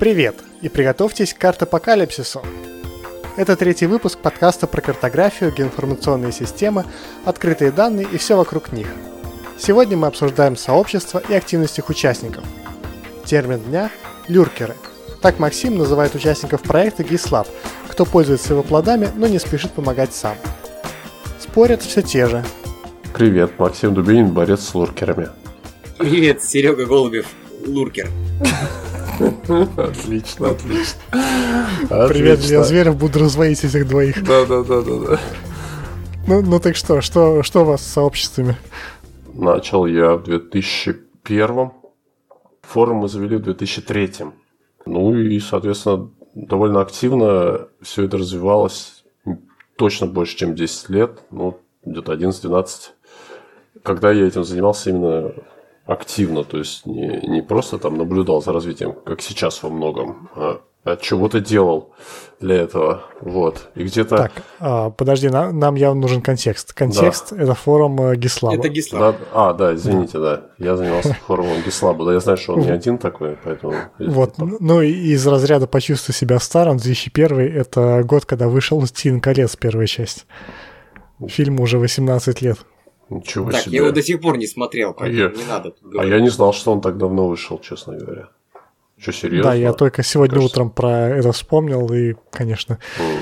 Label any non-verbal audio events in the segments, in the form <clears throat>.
Привет и приготовьтесь к картапокалипсису. Это третий выпуск подкаста про картографию, геоинформационные системы, открытые данные и все вокруг них. Сегодня мы обсуждаем сообщество и активность их участников. Термин дня – люркеры. Так Максим называет участников проекта GitLab, кто пользуется его плодами, но не спешит помогать сам. Спорят все те же. Привет, Максим Дубинин, борец с луркерами. Привет, Серега Голубев, луркер. Отлично, отлично. Привет, Илья Зверев, буду разводить этих двоих. Да, да, да, да, да. Ну, ну так что, что, что у вас с сообществами? Начал я в 2001 Форум мы завели в 2003 Ну и, соответственно, довольно активно все это развивалось точно больше, чем 10 лет. Ну, где-то 11-12. Когда я этим занимался именно активно, то есть не, не просто там наблюдал за развитием, как сейчас во многом, а, а чего-то делал для этого. Вот. И где-то... Так, а, подожди, нам, нам явно нужен контекст. Контекст да. – это форум э, Гислаба. Это Гислаб. Да, а, да, извините, да. Я занимался <laughs> форумом Гислаба. Да, я знаю, что он не один такой, поэтому... Вот, ну и из разряда «Почувствуй себя старым» 2001 – это год, когда вышел «Стин колец» первая часть. Фильму уже 18 лет. Ничего так, себе. я его до сих пор не смотрел, а я, не надо тут А я не знал, что он так давно вышел, честно говоря. Что, серьезно? Да, я только сегодня Кажется... утром про это вспомнил, и, конечно... М,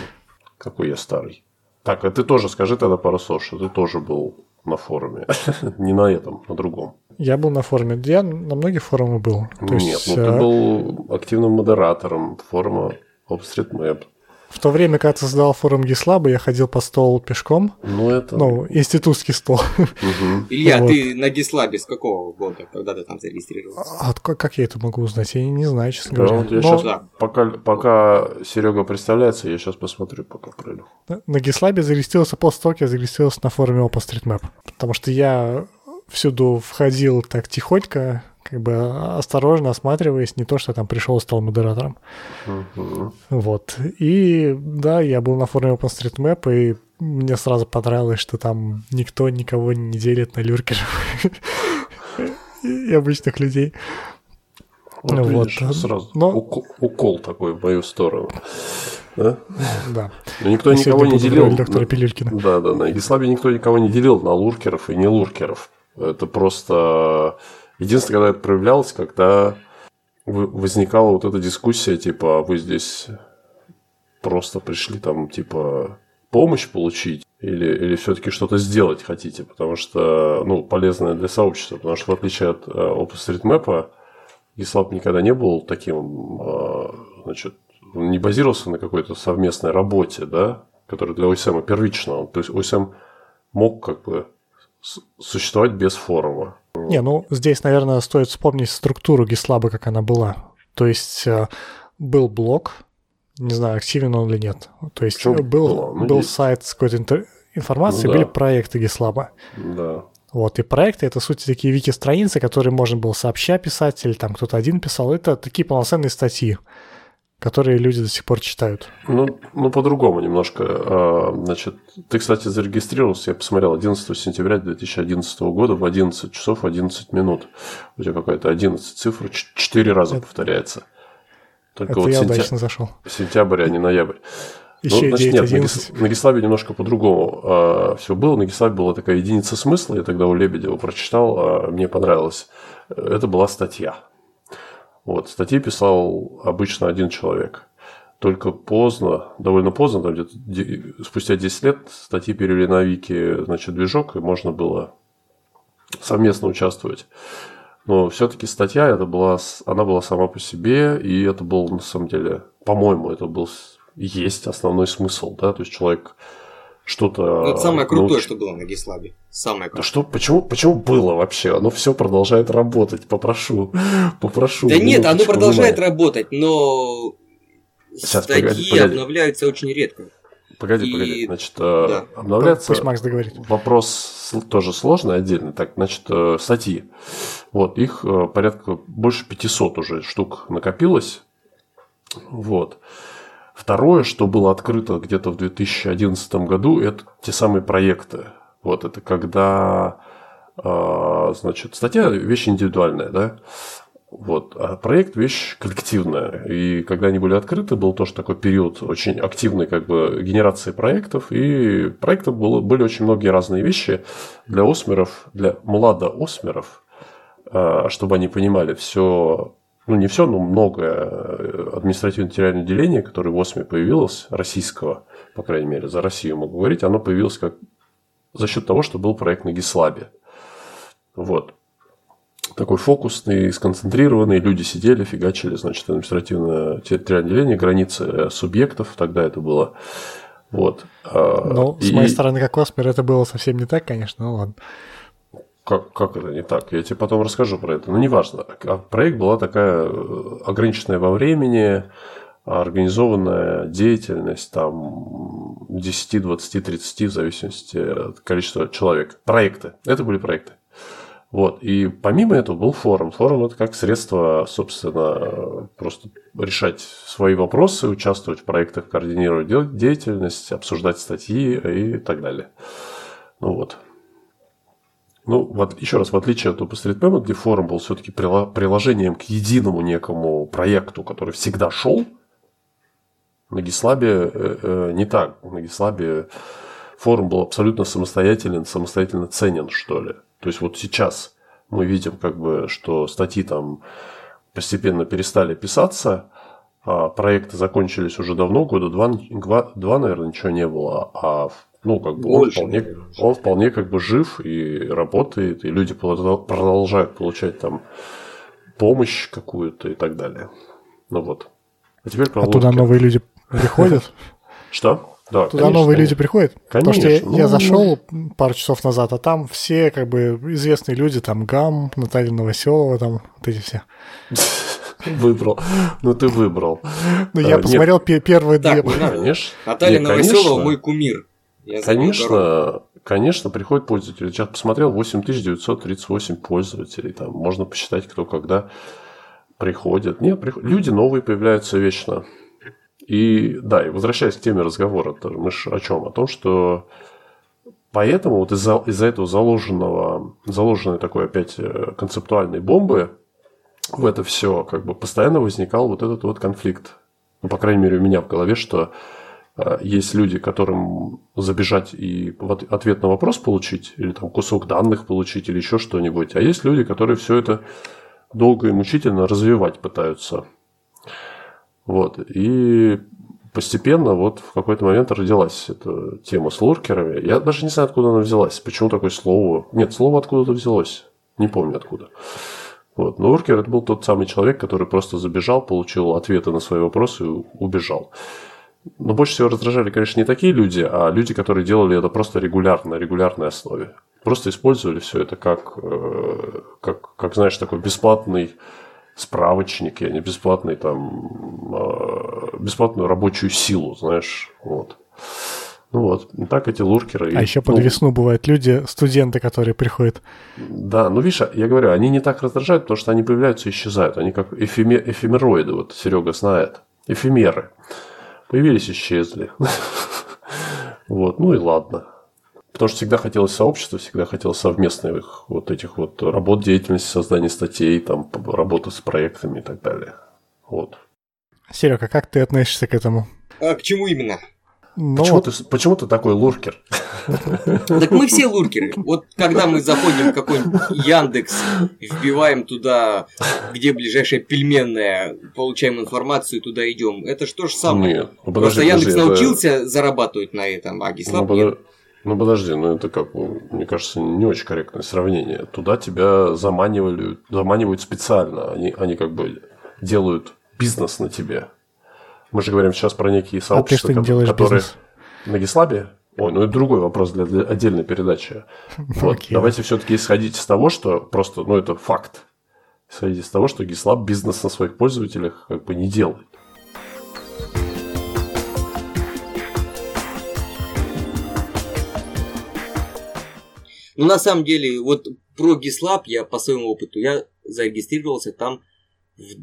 какой я старый. Так, а ты тоже скажи тогда пару слов, что ты тоже был на форуме. <laughs> не на этом, на другом. Я был на форуме. Я на многих форумах был. То Нет, есть, ну ты э, был активным модератором форума OpenStreetMap. В то время, когда ты создавал форум Гислаба, я ходил по столу пешком. Ну, это... Ну, институтский стол. Угу. Илья, вот. ты на Гислабе с какого года, когда ты там зарегистрировался? А, как я это могу узнать? Я не знаю, честно да, говоря. Вот я Но... сейчас, да. пока, пока Серега представляется, я сейчас посмотрю, пока пройду. На Гислабе зарегистрировался после того, как я зарегистрировался на форуме OpenStreetMap. Потому что я всюду входил так тихонько, как бы осторожно осматриваясь, не то, что там пришел и стал модератором. Uh-huh. Вот. И да, я был на форуме OpenStreetMap, и мне сразу понравилось, что там никто никого не делит на люркеров <laughs> и обычных людей. Вот, ну, видишь, вот. сразу Но... укол, укол такой в мою сторону. Да? Да. Но никто Я никого не делил. Доктора Пилюлькина. Да, да, на Исламе никто никого не делил на луркеров и не луркеров. Это просто Единственное, когда это проявлялось, когда возникала вот эта дискуссия, типа, «А вы здесь просто пришли там, типа, помощь получить или, или все-таки что-то сделать хотите, потому что, ну, полезное для сообщества, потому что в отличие от э, OpenStreetMap, GitLab никогда не был таким, э, значит, не базировался на какой-то совместной работе, да, которая для OSM первична. То есть OSM мог как бы существовать без форума. Не, ну здесь, наверное, стоит вспомнить структуру Гислаба, как она была. То есть э, был блок, не знаю, активен он или нет. То есть Почему был, ну, был сайт с какой-то интер... информацией, ну, да. были проекты Гислаба. Да. Вот, и проекты это, сути, такие вики-страницы, которые можно было сообща писать, или там кто-то один писал. Это такие полноценные статьи которые люди до сих пор читают. Ну, ну по-другому немножко. А, значит, ты, кстати, зарегистрировался, я посмотрел, 11 сентября 2011 года в 11 часов 11 минут. У тебя какая-то 11 цифр, 4 раза это, повторяется. Только это вот я сентя... удачно зашел. Сентябрь, а не ноябрь. Еще ну, значит, 9, нет, на, Гислабе немножко по-другому а, все было. На Гислабе была такая единица смысла, я тогда у Лебедева прочитал, а мне понравилось. Это была статья. Вот, статьи писал обычно один человек. Только поздно, довольно поздно, там где-то спустя 10 лет статьи перевели на Вики, значит, движок, и можно было совместно участвовать. Но все-таки статья, это была, она была сама по себе, и это был, на самом деле, по-моему, это был есть основной смысл, да, то есть человек что-то... Ну, это самое крутое, науч... что было на Гислабе. Самое крутое. Да что, почему, почему было вообще? Оно все продолжает работать, попрошу, попрошу. Да нет, оно продолжает внимания. работать, но Сейчас, статьи погоди, погоди. обновляются очень редко. Погоди, И... погоди, значит, э, да. обновляется... Пусть Макс договорит. Вопрос тоже сложный, отдельный. Так, значит, э, статьи. Вот, их э, порядка больше 500 уже штук накопилось. Вот. Второе, что было открыто где-то в 2011 году, это те самые проекты. Вот это когда, а, значит, статья вещь индивидуальная, да, Вот. А проект – вещь коллективная. И когда они были открыты, был тоже такой период очень активной как бы, генерации проектов. И проектов было, были очень многие разные вещи для осмеров, для младо-осмеров, а, чтобы они понимали все, ну не все, но многое административно-территориальное деление, которое в ОСМе появилось, российского, по крайней мере, за Россию могу говорить, оно появилось как за счет того, что был проект на Гислабе. Вот такой фокусный, сконцентрированный. Люди сидели, фигачили, значит, административное территориальное деление, границы э, субъектов. Тогда это было. Вот. А, ну, и... с моей стороны, как Осмер, это было совсем не так, конечно, ну ладно. Как, как это не так? Я тебе потом расскажу про это. Но неважно. А проект была такая э, ограниченная во времени, организованная деятельность, там 10, 20, 30, в зависимости от количества человек. Проекты. Это были проекты. Вот. И помимо этого был форум. Форум это как средство, собственно, просто решать свои вопросы, участвовать в проектах, координировать деятельность, обсуждать статьи и так далее. Ну вот. Ну, вот, еще раз, в отличие от OpenStreetMap, где форум был все-таки приложением к единому некому проекту, который всегда шел, на Гислабе э, э, не так. На Гислабе форум был абсолютно самостоятелен, самостоятельно ценен, что ли. То есть вот сейчас мы видим, как бы, что статьи там постепенно перестали писаться, а проекты закончились уже давно, года два, два, два наверное, ничего не было, а ну, как бы он вполне, он вполне как бы жив и работает, и люди продолжают получать там помощь какую-то и так далее. Ну вот. А теперь про а туда новые люди приходят? <laughs> Что? Да, Туда конечно, новые люди приходят. Конечно. Потому что я, ну, я зашел пару часов назад, а там все как бы известные люди, там Гам, Наталья Новоселова, там вот эти все. <laughs> Выбрал. Ну, ты выбрал. Ну, я а, посмотрел первые две. Конечно. Наталья Новоселова мой кумир. Конечно, конечно, приходят пользователи. Сейчас посмотрел, 8938 пользователей. Там можно посчитать, кто когда приходит. Нет, люди новые появляются вечно. И да, и возвращаясь к теме разговора, мы же о чем? О том, что поэтому вот из-за из этого заложенного, заложенной такой опять э, концептуальной бомбы в это все как бы постоянно возникал вот этот вот конфликт. Ну, по крайней мере, у меня в голове, что есть люди, которым забежать и ответ на вопрос получить, или там кусок данных получить, или еще что-нибудь. А есть люди, которые все это долго и мучительно развивать пытаются. Вот. И постепенно вот в какой-то момент родилась эта тема с луркерами. Я даже не знаю, откуда она взялась. Почему такое слово? Нет, слово откуда-то взялось. Не помню откуда. Вот. Но луркер это был тот самый человек, который просто забежал, получил ответы на свои вопросы и убежал. Но больше всего раздражали, конечно, не такие люди, а люди, которые делали это просто регулярно, на регулярной основе. Просто использовали все это как, э, как, как знаешь, такой бесплатный справочник, я не бесплатный там, а, бесплатную рабочую силу, знаешь, вот. Ну вот, так эти луркеры. А еще под ну, весну бывают люди, студенты, которые приходят. Да, ну видишь, я говорю, они не так раздражают, потому что они появляются и исчезают. Они как эфемер, эфемероиды, вот Серега знает. Эфемеры. Появились, исчезли. Вот, ну и ладно. Потому что всегда хотелось сообщества, всегда хотелось совместных вот этих вот работ, деятельности, создания статей, там, работы с проектами и так далее. Вот. Серега, как ты относишься к этому? А к чему именно? Ну, почему, ты, почему ты такой луркер? Так мы все луркеры. Вот когда мы заходим в какой-нибудь Яндекс, вбиваем туда, где ближайшая пельменная, получаем информацию, туда идем. Это что же самое? Нет, ну, подожди, Просто Яндекс подожди, научился это... зарабатывать на этом, а Гислав ну, нет. Ну подожди, ну это как, мне кажется, не очень корректное сравнение. Туда тебя заманивали, заманивают специально. Они, они как бы делают бизнес на тебе. Мы же говорим сейчас про некие сообщества, а которые, которые на Гислабе. Ой, ну это другой вопрос для, для отдельной передачи. <laughs> Вот, okay. давайте все-таки исходить из того, что просто, ну это факт. Исходить из того, что Гислаб бизнес на своих пользователях как бы не делает. Ну, на самом деле, вот про GitLab я по своему опыту, я зарегистрировался там в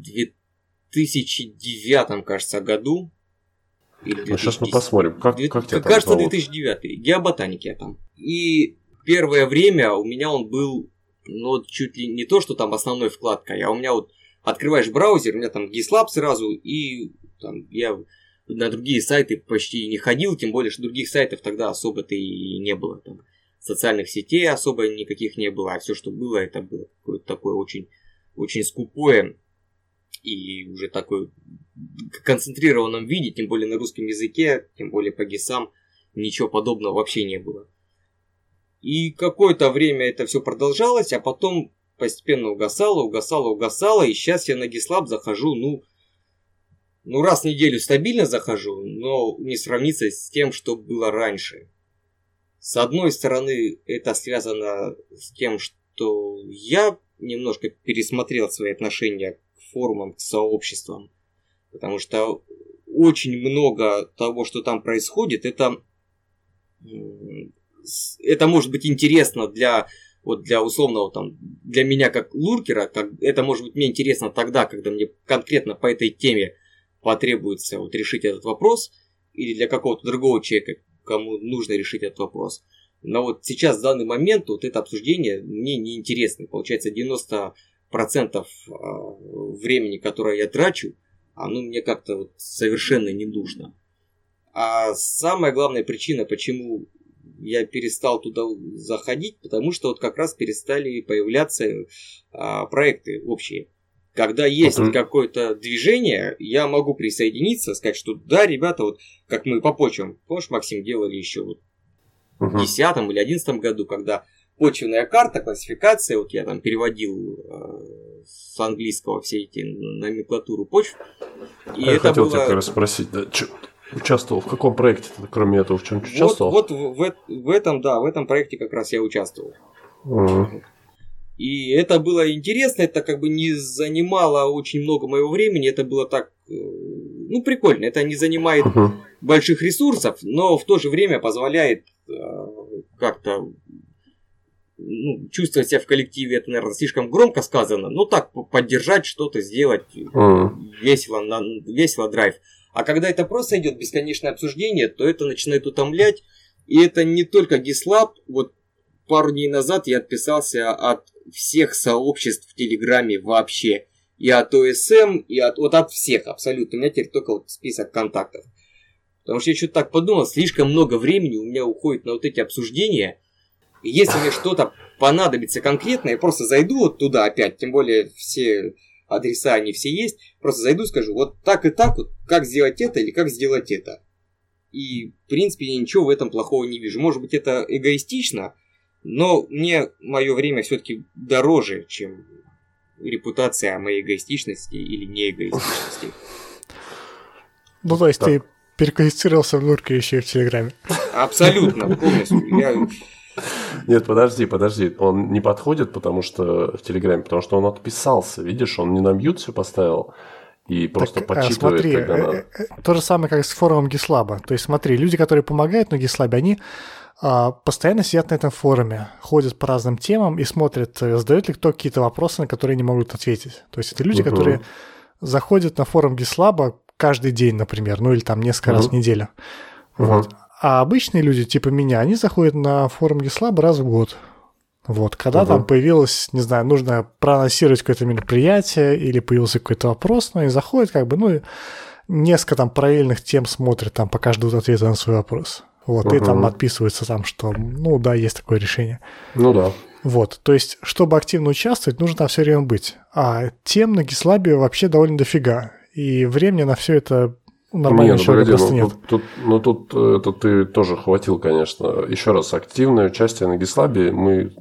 2009, кажется, году. Или ну, сейчас мы посмотрим, как, 2000, как тебя там Кажется, зовут? 2009. Геоботаник я там. И первое время у меня он был, ну, чуть ли не то, что там основной вкладкой, а у меня вот открываешь браузер, у меня там GitLab сразу, и там, я на другие сайты почти не ходил, тем более, что других сайтов тогда особо-то и не было. Там, социальных сетей особо никаких не было, а все, что было, это было какое-то такое очень, очень скупое и уже такое концентрированном виде, тем более на русском языке, тем более по ГИСам, ничего подобного вообще не было. И какое-то время это все продолжалось, а потом постепенно угасало, угасало, угасало, и сейчас я на GitLab захожу, ну, ну, раз в неделю стабильно захожу, но не сравнится с тем, что было раньше. С одной стороны, это связано с тем, что я немножко пересмотрел свои отношения форумам, к сообществам. Потому что очень много того, что там происходит, это, это может быть интересно для вот для условного там, для меня как луркера, как, это может быть мне интересно тогда, когда мне конкретно по этой теме потребуется вот решить этот вопрос, или для какого-то другого человека, кому нужно решить этот вопрос. Но вот сейчас, в данный момент, вот это обсуждение мне неинтересно. Получается, 90% а, времени, которое я трачу, оно мне как-то вот совершенно не нужно. А самая главная причина, почему я перестал туда заходить, потому что вот как раз перестали появляться а, проекты общие. Когда есть uh-huh. какое-то движение, я могу присоединиться, сказать, что да, ребята, вот как мы по почвам, помнишь, Максим, делали еще вот uh-huh. в 2010 или 2011 году, когда почвенная карта, классификация, вот я там переводил э, с английского все эти номенклатуру почв. И я это хотел было... тебя как раз спросить, да, чё, участвовал в каком проекте, кроме этого, в чем участвовал? Вот, вот в, в этом, да, в этом проекте как раз я участвовал. Uh-huh. И это было интересно, это как бы не занимало очень много моего времени, это было так, э, ну, прикольно. Это не занимает uh-huh. больших ресурсов, но в то же время позволяет э, как-то ну, чувствовать себя в коллективе, это, наверное, слишком громко сказано, но так поддержать что-то, сделать uh-huh. весело, на, весело драйв. А когда это просто идет бесконечное обсуждение, то это начинает утомлять. И это не только GitLab. Вот пару дней назад я отписался от всех сообществ в Телеграме вообще. И от ОСМ, и от, вот от всех абсолютно. У меня теперь только вот список контактов. Потому что я что-то так подумал, слишком много времени у меня уходит на вот эти обсуждения. И если мне что-то понадобится конкретно, я просто зайду вот туда опять, тем более все адреса, они все есть, просто зайду, скажу, вот так и так, вот как сделать это или как сделать это. И, в принципе, я ничего в этом плохого не вижу. Может быть, это эгоистично, но мне мое время все-таки дороже, чем репутация о моей эгоистичности или неэгоистичности. Ну, то есть ты переквалифицировался в Нурке еще и в Телеграме. Абсолютно, полностью. Я... Нет, подожди, подожди. Он не подходит, потому что в Телеграме, потому что он отписался. Видишь, он не на мьют все поставил и просто так, подсчитывает, смотри, когда надо. Э, э, то же самое, как с форумом Гислаба. То есть, смотри, люди, которые помогают на Гислабе, они а, постоянно сидят на этом форуме, ходят по разным темам и смотрят, э, задают ли кто какие-то вопросы, на которые не могут ответить. То есть это люди, uh-huh. которые заходят на форум Гислаба каждый день, например, ну или там несколько uh-huh. раз в неделю. Uh-huh. Вот. А обычные люди, типа меня, они заходят на форум Гислаба раз в год. Вот, когда uh-huh. там появилось, не знаю, нужно проанонсировать какое-то мероприятие или появился какой-то вопрос, ну, они заходят, как бы, ну, несколько там параллельных тем смотрят, там пока ждут ответа на свой вопрос. Вот, угу. и там отписывается там, что, ну да, есть такое решение. Ну да. Вот, то есть, чтобы активно участвовать, нужно там все время быть. А тем на Гислабе вообще довольно дофига. И времени на все это нормально нет, ну, погоди, просто ну, нет. Тут, тут, ну тут э, это ты тоже хватил, конечно. Еще раз, активное участие на Гислабе мы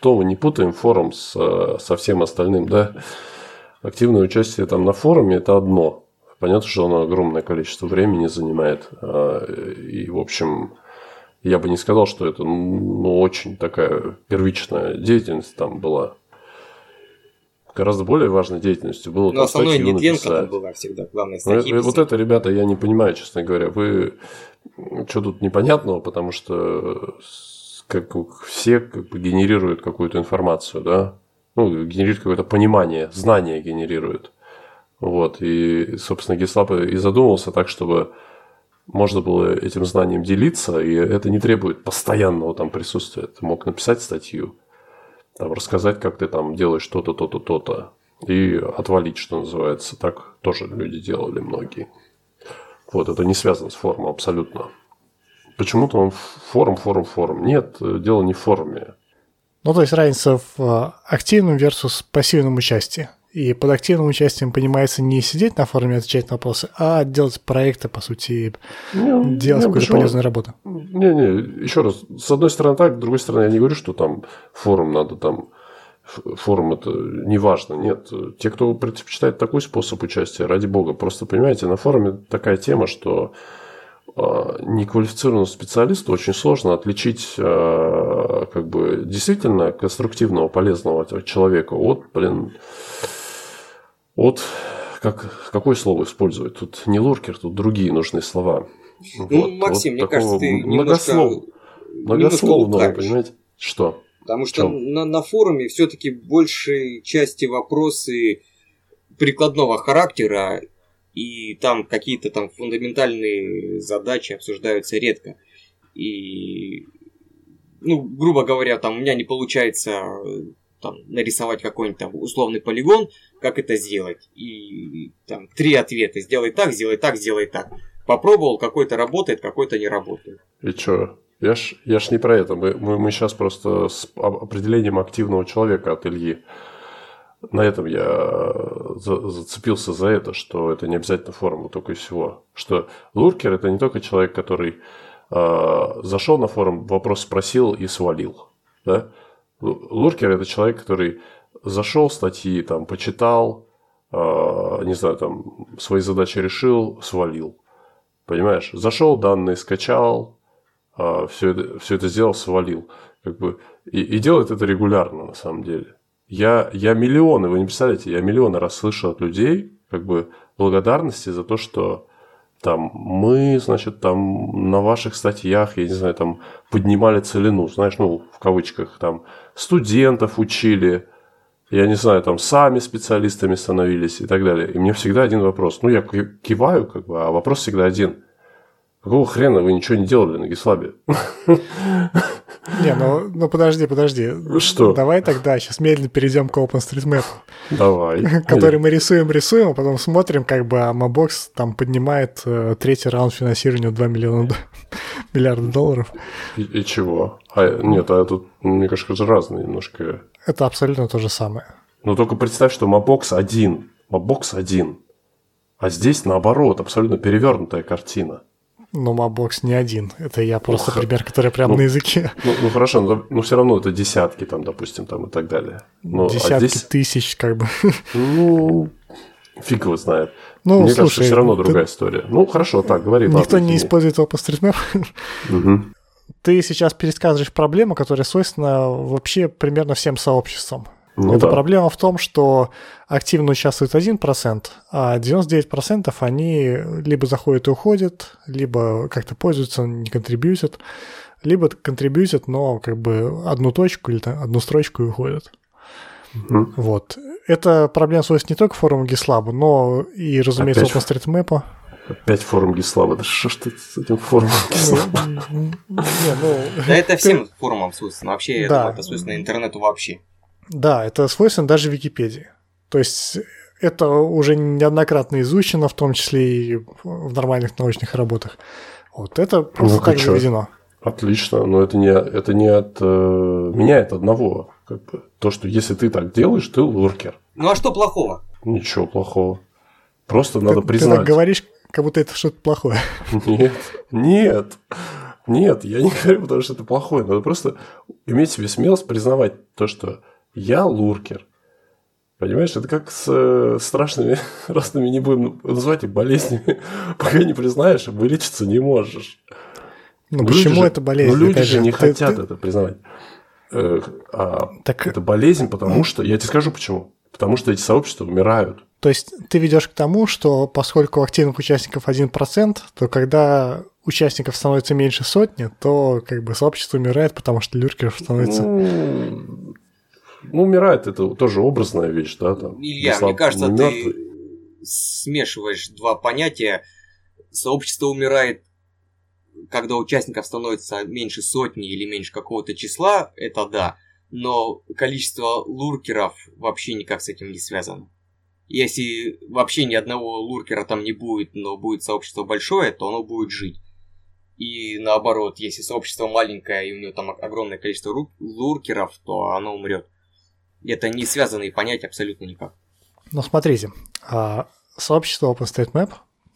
то не путаем форум с, э, со всем остальным, да. Активное участие там на форуме это одно. Понятно, что оно огромное количество времени занимает. А, и, в общем, я бы не сказал, что это ну, очень такая первичная деятельность там была. Гораздо более важной деятельностью было Но основной Недвенко была всегда главная ну, статьи. Вот это, ребята, я не понимаю, честно говоря. Вы что тут непонятного, потому что как все как бы генерируют какую-то информацию, да? Ну, генерируют какое-то понимание, знание генерируют. Вот, и, собственно, Геслап и задумался так, чтобы можно было этим знанием делиться, и это не требует постоянного там присутствия. Ты мог написать статью, там, рассказать, как ты там делаешь то-то, то-то, то-то. и отвалить, что называется. Так тоже люди делали многие. Вот, это не связано с форумом абсолютно. Почему-то он форум, форум, форум. Нет, дело не в форуме. Ну, то есть разница в э, активном versus пассивном участии. И под активным участием понимается не сидеть на форуме отвечать на вопросы, а делать проекты, по сути, не, делать не, какую-то полезную работу. Не-не, еще раз, с одной стороны так, с другой стороны я не говорю, что там форум надо там форум это не важно. Нет, те, кто предпочитает такой способ участия, ради бога, просто понимаете, на форуме такая тема, что а, неквалифицированному специалисту очень сложно отличить а, как бы действительно конструктивного, полезного человека от, блин, от как, какое слово использовать? Тут не луркер, тут другие нужные слова. Ну, вот, Максим, вот мне кажется, ты многослов... многословного, понимаете? Что? Потому что на, на форуме все-таки большей части вопросы прикладного характера, и там какие-то там фундаментальные задачи обсуждаются редко. И, ну, грубо говоря, там у меня не получается там, нарисовать какой-нибудь там условный полигон, как это сделать. И там три ответа. Сделай так, сделай так, сделай так. Попробовал, какой-то работает, какой-то не работает. И чё? Я ж, я ж не про это. Мы, мы, мы сейчас просто с определением активного человека от Ильи. На этом я за, зацепился за это, что это не обязательно форум, только и всего. Что луркер это не только человек, который э, зашел на форум, вопрос спросил и свалил. Да? Луркер это человек, который зашел статьи, там, почитал, э, не знаю, там, свои задачи решил, свалил. Понимаешь? Зашел, данные скачал, а, все это, все это сделал, свалил. Как бы, и, и делает это регулярно, на самом деле. Я, я миллионы, вы не представляете, я миллионы раз слышал от людей как бы благодарности за то, что там мы, значит, там на ваших статьях, я не знаю, там поднимали целину, знаешь, ну, в кавычках, там студентов учили, я не знаю, там сами специалистами становились и так далее. И мне всегда один вопрос. Ну, я киваю, как бы, а вопрос всегда один. Какого хрена вы ничего не делали на Гислабе? Не, ну, ну подожди, подожди. Что? Давай тогда сейчас медленно перейдем к OpenStreetMap. Давай. <laughs> Который мы рисуем, рисуем, а потом смотрим, как бы Amabox там поднимает э, третий раунд финансирования в 2 миллиона <laughs> миллиарда долларов. И, и чего? А, нет, а тут, мне кажется, это разные немножко. Это абсолютно то же самое. Но только представь, что Mabox один. Mabox один. А здесь наоборот, абсолютно перевернутая картина. Но Mapbox не один. Это я просто Ох, пример, который прямо ну, на языке. Ну, ну хорошо, но, но все равно это десятки там, допустим, там и так далее. Но, а десятки а здесь, тысяч, как бы. Ну, фиг его знает. Ну, Мне слушай, кажется, все равно другая история. Ну, хорошо, так, говори. Никто ладно, не использует OpenStreetMap. Угу. Ты сейчас пересказываешь проблему, которая свойственна вообще примерно всем сообществам. Ну, Эта да. проблема в том, что активно участвует 1%, а 99% они либо заходят и уходят, либо как-то пользуются, не контрибьютят, либо контрибьютят, но как бы одну точку или там, одну строчку и уходят. Угу. Вот. Это проблема свойственна не только форуму GitLab, но и, разумеется, Опять... OpenStreetMap. Опять форум GitLab. Да что ж ты с этим форумом GitLab? Ну, да это всем форумам свойственно. Вообще, это свойственно интернету вообще. Да, это свойственно даже Википедии. То есть это уже неоднократно изучено, в том числе и в нормальных научных работах. Вот это просто ну, так заведено. Отлично, но это не, это не от э, меня, это одного. Как бы, то, что если ты так делаешь, ты луркер. Ну а что плохого? Ничего плохого. Просто ты, надо признать. Ты так говоришь, как будто это что-то плохое. <laughs> Нет, нет. Нет, я не говорю, потому что это плохое. Надо просто иметь себе смелость признавать то, что я луркер. Понимаешь, это как с э, страшными <laughs> разными, не будем называть их болезнями, <laughs> пока не признаешь, вылечиться не можешь. Ну люди почему же, это болезнь? Ну люди же не ты, хотят ты... это признавать. Э, а так... Это болезнь, потому что, я тебе скажу почему. Потому что эти сообщества умирают. То есть ты ведешь к тому, что поскольку активных участников 1%, то когда участников становится меньше сотни, то как бы сообщество умирает, потому что люркеров становится... Ну, ну, умирает это тоже образная вещь, да? Там, Илья, мне кажется, ты смешиваешь два понятия. Сообщество умирает, когда участников становится меньше сотни или меньше какого-то числа, это да. Но количество луркеров вообще никак с этим не связано. Если вообще ни одного луркера там не будет, но будет сообщество большое, то оно будет жить. И наоборот, если сообщество маленькое и у него там огромное количество луркеров, то оно умрет. Это не связанные понятия абсолютно никак. Ну, смотрите, а, сообщество OpenStreetMap,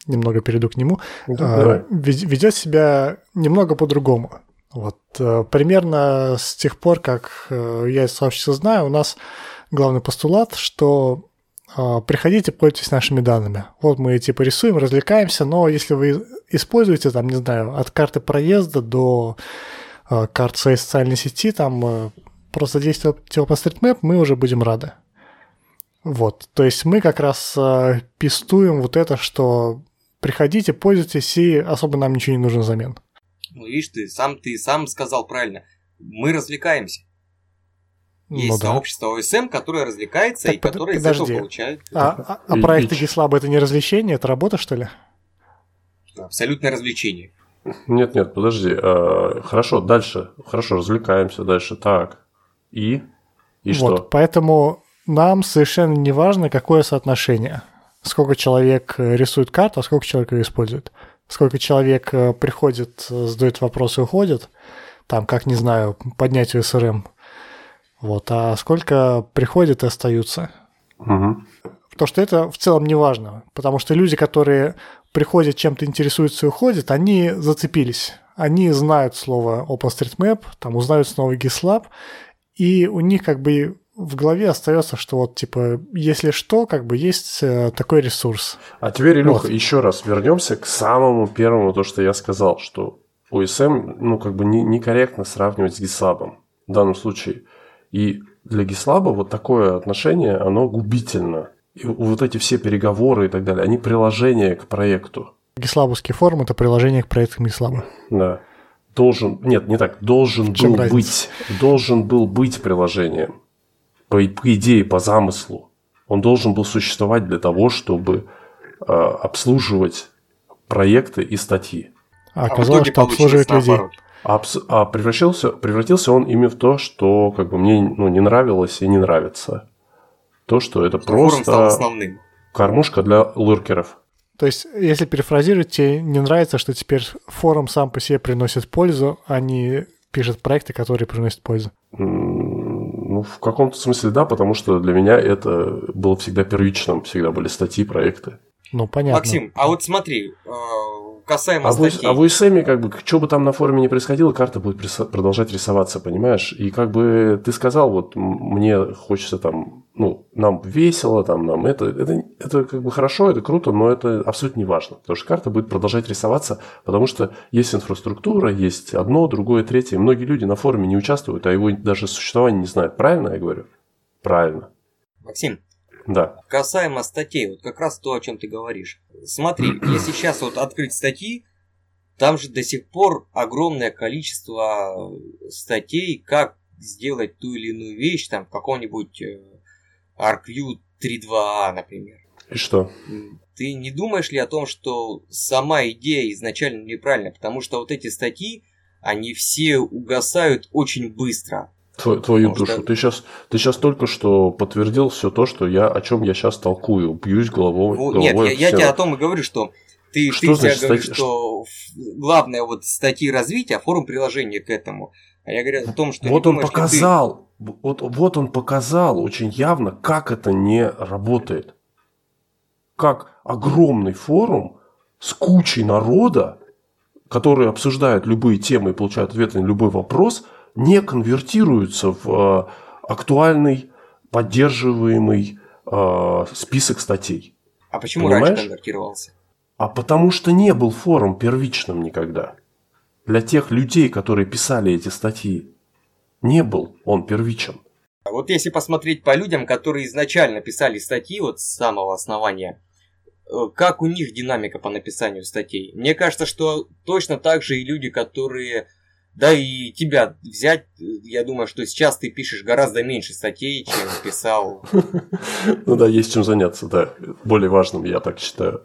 немного перейду к нему, ну, а, ведет себя немного по-другому. Вот, э, примерно с тех пор, как э, я это сообщество знаю, у нас главный постулат, что а, приходите, пользуйтесь нашими данными. Вот мы типа рисуем, развлекаемся, но если вы используете, там, не знаю, от карты проезда до а, карт своей социальной сети, там э, просто действуйте OpenStreetMap, мы уже будем рады. Вот, то есть мы как раз э, пестуем вот это, что приходите, пользуйтесь, и особо нам ничего не нужно взамен. Ну, видишь, ты сам, ты сам сказал правильно. Мы развлекаемся. Есть ну, да. сообщество ОСМ, которое развлекается так, и под, которое подожди. из этого получает. А, а, а проекты GitLab это не развлечение, это работа, что ли? Абсолютное развлечение. Нет, нет, подожди. А, хорошо, дальше. Хорошо, развлекаемся дальше. Так. И? И вот, что? Поэтому нам совершенно не важно, какое соотношение. Сколько человек рисует карту, а сколько человек ее использует. Сколько человек э, приходит, задает вопросы и уходит. Там, как, не знаю, поднятию СРМ вот, а сколько приходят и остаются. Угу. Потому что это в целом не важно. Потому что люди, которые приходят, чем-то интересуются и уходят, они зацепились. Они знают слово OpenStreetMap, там узнают снова GitLab, и у них как бы в голове остается, что вот, типа, если что, как бы есть э, такой ресурс. А теперь, Илюха, вот. еще раз вернемся к самому первому, то, что я сказал, что OSM, ну, как бы не, некорректно сравнивать с GitLab в данном случае. И для Гислаба вот такое отношение, оно губительно. И вот эти все переговоры и так далее, они приложения к проекту. Гислабовский форум – это приложение к проектам Гислаба. Да. Должен, нет, не так, должен был разница? быть, должен был быть приложением. По, по идее, по замыслу. Он должен был существовать для того, чтобы э, обслуживать проекты и статьи. А оказалось, а что обслуживает людей. Наоборот. А, а превратился, превратился он ими в то, что как бы мне ну, не нравилось и не нравится. То, что это что просто основным. кормушка для луркеров. То есть, если перефразировать, тебе не нравится, что теперь форум сам по себе приносит пользу, а не пишет проекты, которые приносят пользу? Ну, в каком-то смысле да, потому что для меня это было всегда первичным, всегда были статьи, проекты. Ну, понятно. Максим, а вот смотри, а, касаемо а статей. В, а в USM, как бы, что бы там на форуме не происходило, карта будет продолжать рисоваться, понимаешь? И как бы ты сказал, вот мне хочется там, ну, нам весело, там, нам это, это, это как бы хорошо, это круто, но это абсолютно не важно, потому что карта будет продолжать рисоваться, потому что есть инфраструктура, есть одно, другое, третье. Многие люди на форуме не участвуют, а его даже существование не знают. Правильно я говорю? Правильно. Максим, да. Касаемо статей, вот как раз то, о чем ты говоришь. Смотри, <clears throat> если сейчас вот открыть статьи, там же до сих пор огромное количество статей, как сделать ту или иную вещь, там, в каком-нибудь э, ArcView 3.2a, например. И что? Ты не думаешь ли о том, что сама идея изначально неправильная? Потому что вот эти статьи, они все угасают очень быстро. Твою, твою душу. Что... Ты сейчас, ты сейчас только что подтвердил все то, что я, о чем я сейчас толкую. Бьюсь головой. Ну, головой нет, я, я тебе о том и говорю, что ты, что ты значит, говоришь, стать... что главное вот статьи развития, а форум приложения к этому. А я говорю о том, что... Вот он думаешь, показал, ты... вот, вот он показал очень явно, как это не работает. Как огромный форум с кучей народа, которые обсуждают любые темы и получают ответы на любой вопрос – не конвертируются в э, актуальный, поддерживаемый э, список статей. А почему Понимаешь? раньше конвертировался? А потому что не был форум первичным никогда. Для тех людей, которые писали эти статьи, не был он первичен. А вот если посмотреть по людям, которые изначально писали статьи вот с самого основания, э, как у них динамика по написанию статей? Мне кажется, что точно так же и люди, которые да и тебя взять, я думаю, что сейчас ты пишешь гораздо меньше статей, чем писал. <laughs> Ну да, есть чем заняться, да. Более важным, я так считаю.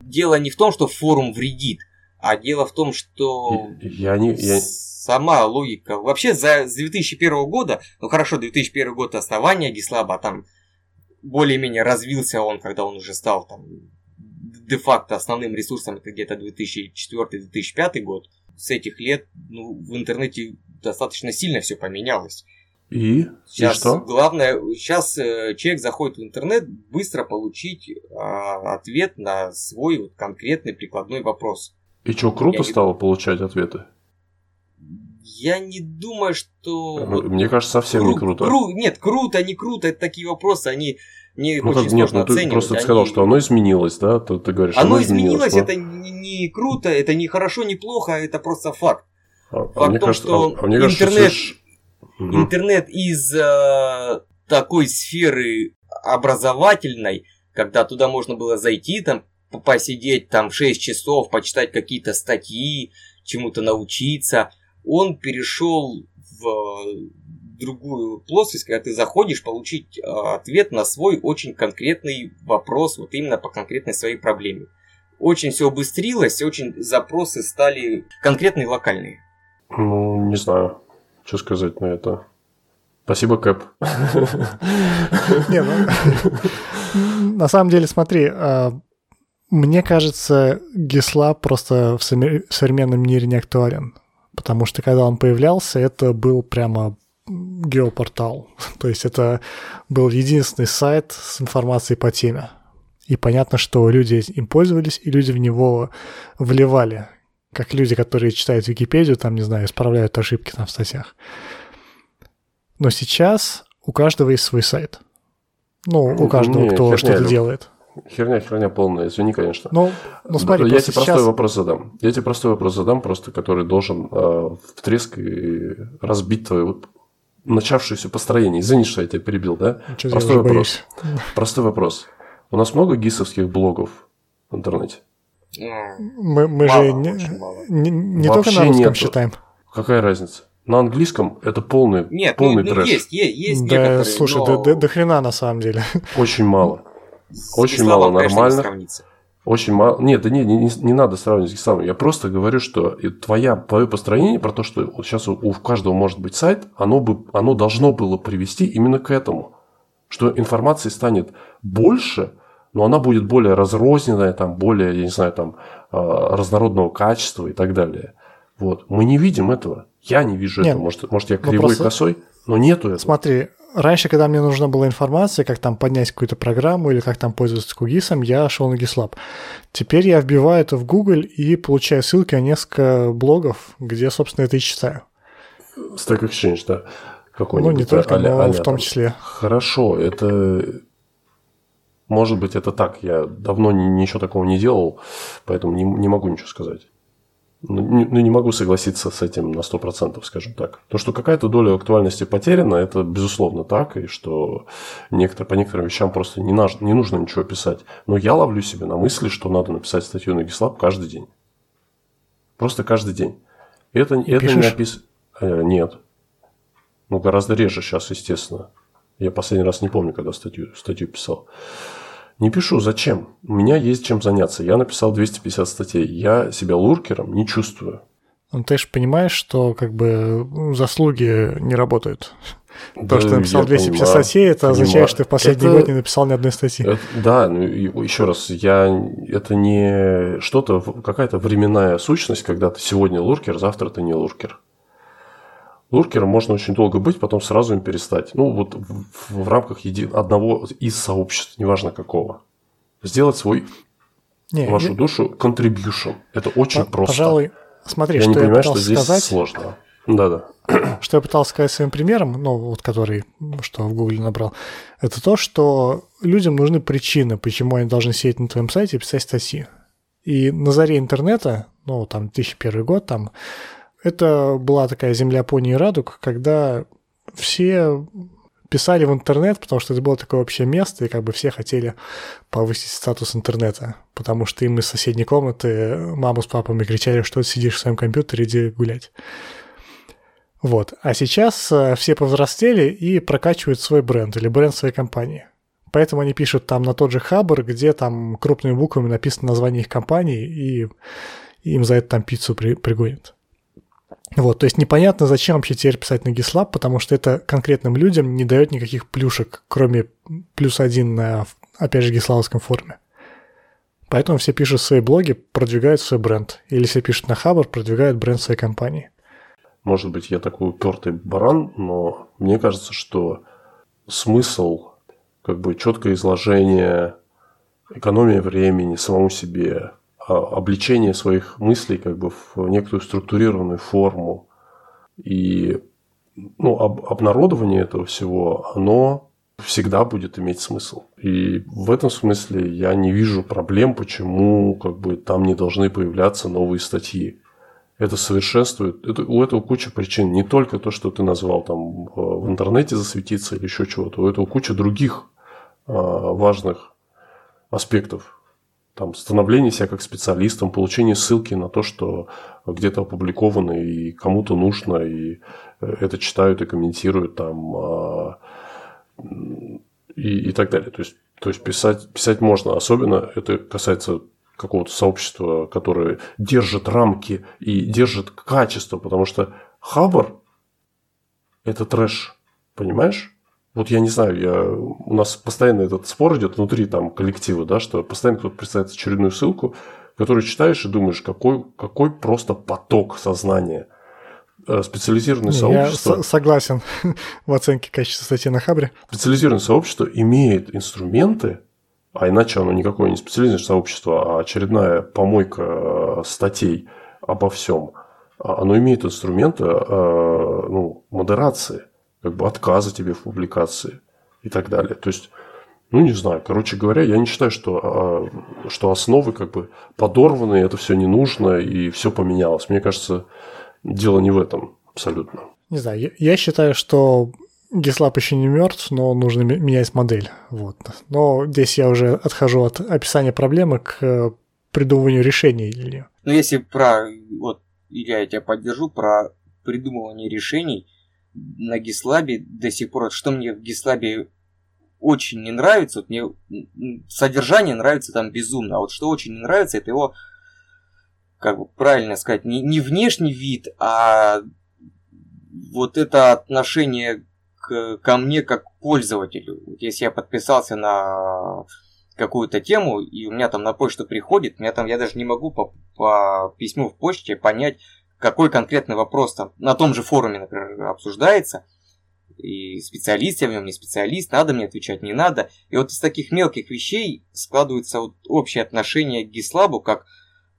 Дело не в том, что форум вредит, А дело в том, что Я не... Я... сама логика... Вообще за, с 2001 года, ну хорошо, 2001 год основания Гислаба, а там более-менее развился он, когда он уже стал там де-факто основным ресурсом, это где-то 2004-2005 год. С этих лет ну, в интернете достаточно сильно все поменялось. И? Сейчас И что? главное, сейчас э, человек заходит в интернет быстро получить а, ответ на свой вот, конкретный прикладной вопрос. И что, круто Я не- стало получать ответы? Я не думаю, что... Ну, Мне кажется, совсем не Кру- круто. кру- Нет, круто, не круто, это такие вопросы, они не Ну очень как, нет, ну ты просто они- сказал, что оно изменилось, да? Ты, ты говоришь, Оно изменилось, но- это не, не круто, это не хорошо, не плохо, это просто факт. А, а факт мне в том, кажется, что а, а мне кажется, интернет- мгм. Интернет из э, такой сферы образовательной, когда туда можно было зайти, там посидеть там 6 часов, почитать какие-то статьи, чему-то научиться, он перешел в э, другую плоскость, когда ты заходишь получить э, ответ на свой очень конкретный вопрос, вот именно по конкретной своей проблеме. Очень все убыстрилось, очень запросы стали конкретные и локальные. Ну, не знаю, что сказать на это. Спасибо, Кэп. <laughs> Не, ну, на самом деле, смотри, а, мне кажется, GitLab просто в современном мире не актуален. Потому что когда он появлялся, это был прямо геопортал. <laughs> То есть это был единственный сайт с информацией по теме. И понятно, что люди им пользовались, и люди в него вливали. Как люди, которые читают Википедию, там, не знаю, исправляют ошибки там в статьях. Но сейчас у каждого есть свой сайт. Ну, у каждого, Не, кто что-то делает. Херня, херня полная, извини, конечно. Ну, ну смотри, я тебе простой сейчас... вопрос задам. Я тебе простой вопрос задам, просто который должен э, втреск и разбить твое вот начавшееся построение. Извини, что я тебя перебил, да? Чё, я простой вопрос. боюсь. Простой вопрос. У нас много гисовских блогов в интернете? М, Мы, мы Мало, же не, не, не Вообще только на русском нету. считаем. Какая разница? На английском это полный, Нет, ну, полный ну, трэш. есть, есть, есть да, некоторые, слушай, но до, до- до хрена на самом деле. Очень мало. С очень мало конечно, не нормальных. сравнится. Очень мало. Нет, да не, не, не- не надо сравнивать с Гисламом. Я просто говорю, что твоя, твое построение про то, что вот сейчас у, у каждого может быть сайт, оно, бы, оно должно было привести именно к этому. Что информации станет больше, но она будет более разрозненная, там, более, я не знаю, там, а, разнородного качества и так далее. Вот. Мы не видим этого. Я не вижу Нет, этого. Может, может, я кривой просто- косой, но нету этого. Смотри, раньше, когда мне нужна была информация, как там поднять какую-то программу или как там пользоваться кугисом, я шел на GitLab. Теперь я вбиваю это в Google и получаю ссылки на несколько блогов, где, собственно, это и читаю. Stack Exchange, да. Ну, не только, а-ля- но а-ля в том там. числе. Хорошо, это... Может быть, это так. Я давно ни- ничего такого не делал, поэтому не, не могу ничего сказать. Ну не, ну, не могу согласиться с этим на 100%, скажем так. То, что какая-то доля актуальности потеряна, это безусловно так, и что некоторые, по некоторым вещам просто не, наж- не нужно ничего писать. Но я ловлю себе на мысли, что надо написать статью на GitLab каждый день. Просто каждый день. Это, это не пишешь? написано... нет. Ну, гораздо реже сейчас, естественно. Я последний раз не помню, когда статью, статью писал. Не пишу, зачем? У меня есть чем заняться. Я написал 250 статей. Я себя луркером не чувствую. Ну, ты же понимаешь, что как бы заслуги не работают. То, Да, что ты написал я 250 понимаю, статей, это понимаю. означает, что ты в последний Это- год не написал ни одной статьи. Это- да, ну еще раз, я это не что-то, какая-то временная сущность, когда ты сегодня луркер, завтра ты не луркер. Луркером можно очень долго быть, потом сразу им перестать. Ну, вот в, в рамках еди- одного из сообществ, неважно какого. Сделать свой, Не, вашу я- душу contribution. Это очень по- просто. Пожалуй, смотри, я что не я понимаю, что пытался здесь сказать. сложно. Да-да. <clears throat> Что я пытался сказать своим примером, ну, вот который, что в Гугле набрал, это то, что людям нужны причины, почему они должны сидеть на твоем сайте и писать статьи. И на заре интернета, ну, там, 2001 год, там, это была такая земля пони и радуг, когда все писали в интернет, потому что это было такое общее место, и как бы все хотели повысить статус интернета, потому что им из соседней комнаты маму с папами кричали, что ты сидишь в своем компьютере, иди гулять. Вот. А сейчас э, все повзрослели и прокачивают свой бренд или бренд своей компании. Поэтому они пишут там на тот же Хабр, где там крупными буквами написано название их компании, и им за это там пиццу при, пригонят. Вот, то есть непонятно, зачем вообще теперь писать на GitLab, потому что это конкретным людям не дает никаких плюшек, кроме плюс один на, опять же, гиславском форуме. Поэтому все пишут свои блоги, продвигают свой бренд. Или все пишут на Хабр, продвигают бренд своей компании. Может быть, я такой упертый баран, но мне кажется, что смысл, как бы четкое изложение, экономия времени самому себе, обличение своих мыслей как бы в некоторую структурированную форму и ну, об, обнародование этого всего, оно всегда будет иметь смысл. И в этом смысле я не вижу проблем, почему как бы там не должны появляться новые статьи. Это совершенствует. Это, у этого куча причин. Не только то, что ты назвал там э, в интернете засветиться или еще чего-то. У этого куча других э, важных аспектов. Там, становление себя как специалистом, получение ссылки на то, что где-то опубликовано и кому-то нужно, и э, это читают и комментируют там а, и, и так далее. То есть, то есть писать, писать можно, особенно это касается какого-то сообщества, которое держит рамки и держит качество, потому что Хабар – это трэш, понимаешь? Вот я не знаю, я, у нас постоянно этот спор идет внутри там коллектива, да, что постоянно кто-то представляет очередную ссылку, которую читаешь и думаешь, какой, какой просто поток сознания – Э, специализированное Не, сообщество... Я согласен <laughs> в оценке качества статьи на Хабре. Специализированное сообщество имеет инструменты, а иначе оно никакое не специализированное сообщество, а очередная помойка э, статей обо всем. А оно имеет инструменты э, ну, модерации, как бы отказа тебе в публикации и так далее. То есть, ну, не знаю, короче говоря, я не считаю, что, что основы как бы подорваны, это все не нужно и все поменялось. Мне кажется, дело не в этом абсолютно. Не знаю, я, я считаю, что GitLab еще не мертв, но нужно менять модель. Вот. Но здесь я уже отхожу от описания проблемы к э, придумыванию решений для нее. Ну, если про, вот, я тебя поддержу, про придумывание решений на GitLab до сих пор, что мне в GitLab очень не нравится, вот мне содержание нравится там безумно, а вот что очень не нравится, это его как бы правильно сказать, не, не внешний вид, а вот это отношение к, ко мне как к пользователю. Вот если я подписался на какую-то тему, и у меня там на почту приходит, меня там, я даже не могу по, по письму в почте понять, какой конкретный вопрос там на том же форуме, например, обсуждается, и специалист я в нем, не специалист, надо мне отвечать, не надо. И вот из таких мелких вещей складывается вот общее отношение к Гислабу, как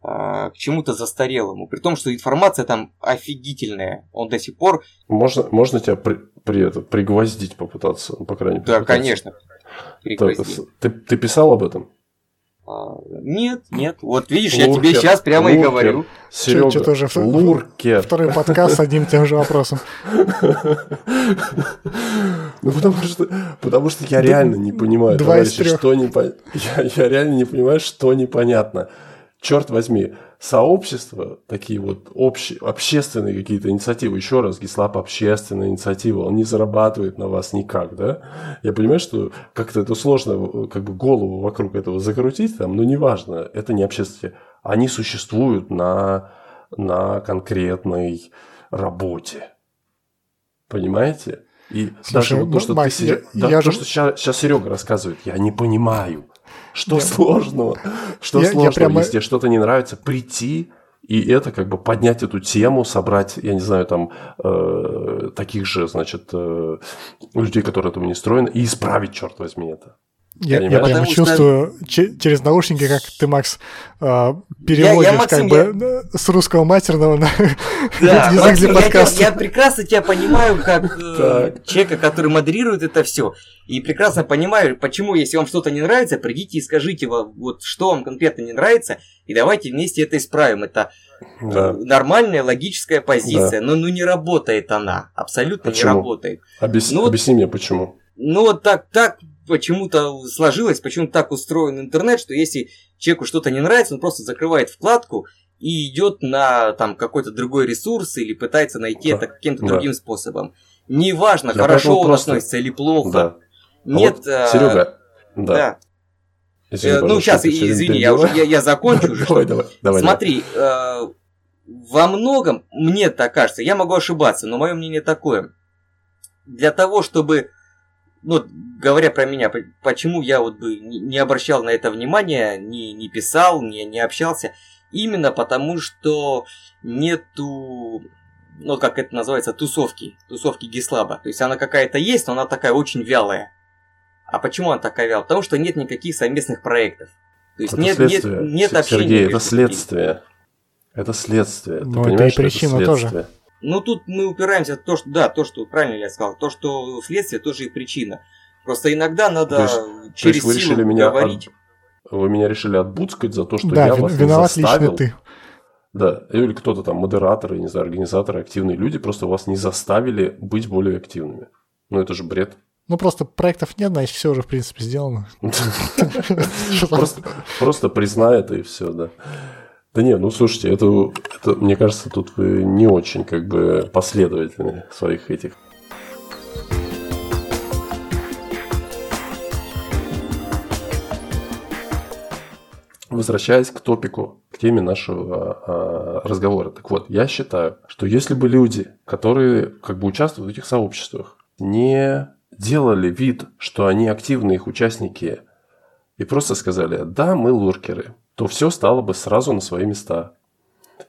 а, к чему-то застарелому, при том, что информация там офигительная, он до сих пор... Можно, можно тебя при, при это, пригвоздить попытаться, ну, по крайней мере. Да, конечно. Так, ты, ты писал об этом? Нет, нет. Вот видишь, луркер, я тебе сейчас прямо луркер, и говорю. Серега, что тоже луркер. Второй подкаст с одним тем же вопросом. <laughs> Ну, потому что, потому что я реально не понимаю, товарищи, что не <laughs> я реально не понимаю, что непонятно черт возьми, сообщества, такие вот общие, общественные какие-то инициативы, еще раз, GitLab общественная инициатива, он не зарабатывает на вас никак, да? Я понимаю, что как-то это сложно, как бы голову вокруг этого закрутить, там, но неважно, это не общественные. Они существуют на, на конкретной работе. Понимаете? И Слушай, даже вот то, ну, что, Макс, ты, я, да, я то, же... что сейчас, сейчас Серега рассказывает, я не понимаю. Что я... сложного? Что я, сложного, я прямо... если что-то не нравится, прийти и это как бы поднять эту тему, собрать, я не знаю, там э, таких же, значит, э, людей, которые этому не строены, и исправить, черт возьми, это. Я, я прямо чувствую что... через наушники, как ты, Макс, э, переводишь я, я, Максим, как бы я... с русского матерного <laughs> на да, язык Максим, для подкаста. Я, я прекрасно тебя понимаю, как <laughs> э, человека, который модерирует это все. И прекрасно понимаю, почему, если вам что-то не нравится, придите и скажите, вот что вам конкретно не нравится, и давайте вместе это исправим. Это да. нормальная логическая позиция, да. но ну не работает она, абсолютно почему? не работает. Объяс... Ну, Объясни мне, почему. Ну вот так, так почему-то сложилось, почему-то так устроен интернет, что если человеку что-то не нравится, он просто закрывает вкладку и идет на там какой-то другой ресурс или пытается найти да. это каким-то да. другим способом. Неважно, Для хорошо он просто... относится или плохо. Да. Нет. Вот, а... Серега, да. да. Извини, Э, ну, сейчас, извини, я, уже, я, я закончу уже. <laughs> Давай, давай, давай. Смотри, э, во многом, мне так кажется, я могу ошибаться, но мое мнение такое. Для того, чтобы, ну, говоря про меня, почему я вот бы не обращал на это внимания, не, не писал, не, не общался, именно потому, что нету, ну, как это называется, тусовки, тусовки Гислаба. То есть она какая-то есть, но она такая очень вялая. А почему она такая вялая? Потому что нет никаких совместных проектов. То есть Это нет, нет, следствие. нет С- общения. Сергей, это следствие. Это следствие. Ну, это и причина тоже. следствие? Ну, тут мы упираемся в то, что, да, то, что правильно я сказал, то, что следствие тоже и причина. Просто иногда надо То есть- через То есть вы силу решили меня говорить. от- Вы меня решили отбудскать за то, что Да, я вин- вас не виноват заставил. лично ты. Да, или кто-то там, модераторы, не знаю, организаторы, активные люди, просто вас не заставили быть более активными. Ну, это же бред. Ну, просто проектов нет, значит, все уже, в принципе, сделано. <laughs> <laughs> Просто признай это и все, да. Да не, ну слушайте, это, это, мне кажется, тут вы не очень как бы последовательны своих этих. Возвращаясь к топику, к теме нашего а, разговора. Так вот, я считаю, что если бы люди, которые как бы участвуют в этих сообществах, не делали вид, что они активные их участники и просто сказали, да, мы луркеры, то все стало бы сразу на свои места.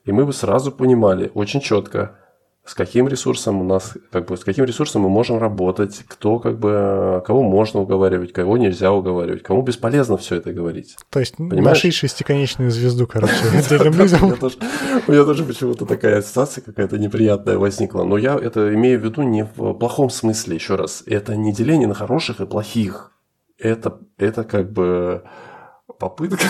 И мы бы сразу понимали очень четко, с каким ресурсом у нас, как бы, с каким ресурсом мы можем работать, кто, как бы, кого можно уговаривать, кого нельзя уговаривать, кому бесполезно все это говорить. То есть Понимаешь? нашли шестиконечную звезду, короче, <laughs> У меня тоже- у меня тоже почему-то такая ассоциация какая-то неприятная возникла. Но я это имею в виду не в плохом смысле, еще раз. Это не деление на хороших и плохих. Это, это как бы попытка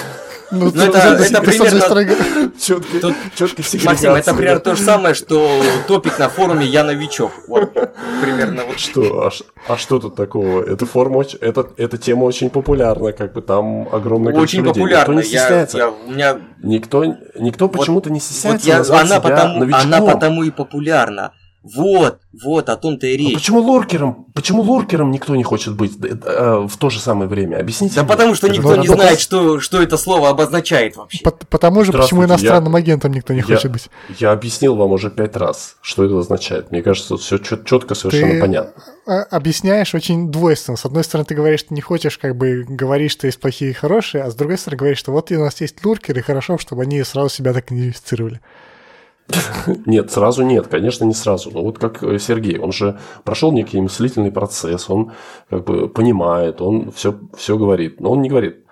Ну, это- с- это одной примерно- <laughs> четкой, Тут- четкой Максим, это примерно то же самое, что топик на форуме «Я новичок». Вот, примерно вот Что, а, а что тут такого? Эта форма, очень- это, эта тема очень популярна, как бы там огромное количество очень людей. популярно. Никто не Я, стесняется. я- у меня Никто, никто почему-то не Вот стесняется я, назвать она, потому, новичком. она потому и популярна. Вот, вот, о том-то и А речь. почему луркером? Почему луркером никто не хочет быть э, э, в то же самое время? Объясните. Да мне. потому что Это никто не вопрос. знает, что, что это слово обозначает вообще. по- потому же, почему иностранным агентом никто не я- хочет быть. Я объяснил вам уже пять раз, что это означает. Мне кажется, все четко, совершенно Ты понятно. а, объясняешь очень двойственно. С одной стороны, ты говоришь, что не хочешь как бы говорить, что есть плохие и хорошие, а с другой стороны, говоришь, что вот у нас есть луркеры, хорошо, чтобы они сразу себя так идентифицировали. Нет, сразу нет, конечно, не сразу. Но вот как э, Сергей, он же прошел некий мыслительный процесс, он как бы понимает, он все, все говорит. Но он не говорит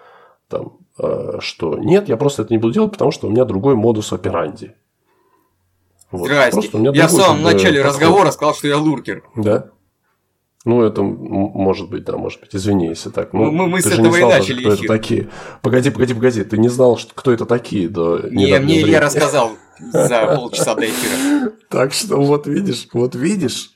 там, э, что нет, я просто это не буду делать, потому что у меня другой модус операнди. Вот. Здрасте. У меня Я в самом начале подход. разговора сказал, что я луркер. Да? Ну, это может быть, да, может быть. Извини, если так. Ну, Мы- мы- мы с не этого и знал даже, начали кто это эфир. такие. Погоди, погоди, погоди. Ты не знал, что- кто это такие до Не, мне Илья рассказал за полчаса до эфира. Так что вот видишь, вот видишь.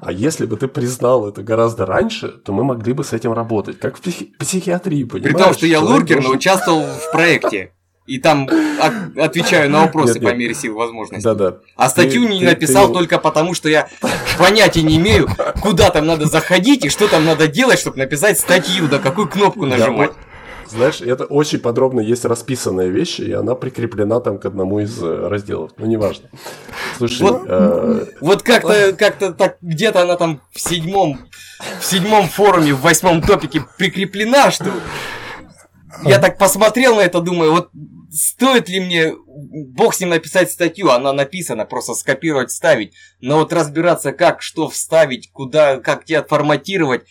А если бы ты признал это гораздо раньше, то мы могли бы с этим работать, как в психи- психиатрии, понимаешь? При том, что я Человек луркер, но участвовал в проекте. И там от- отвечаю на вопросы Нет, по нет. мере сил возможностей. Да-да. А статью Ты- не ты- написал ты- только потому, что я понятия не имею, куда там надо заходить и что там надо делать, чтобы написать статью, да какую кнопку нажимать. <laughs> Знаешь, это очень подробно есть расписанная вещь, и она прикреплена там к одному из э, разделов. Ну, неважно. Слушай, Вот- э, Вот как-то как-то так где-то она там в седьмом в седьмом форуме, в восьмом топике прикреплена, что я так посмотрел на это, думаю, вот стоит ли мне, бог с ним написать статью, она написана, просто скопировать, вставить, но вот разбираться, как, что вставить, куда, как тебя отформатировать,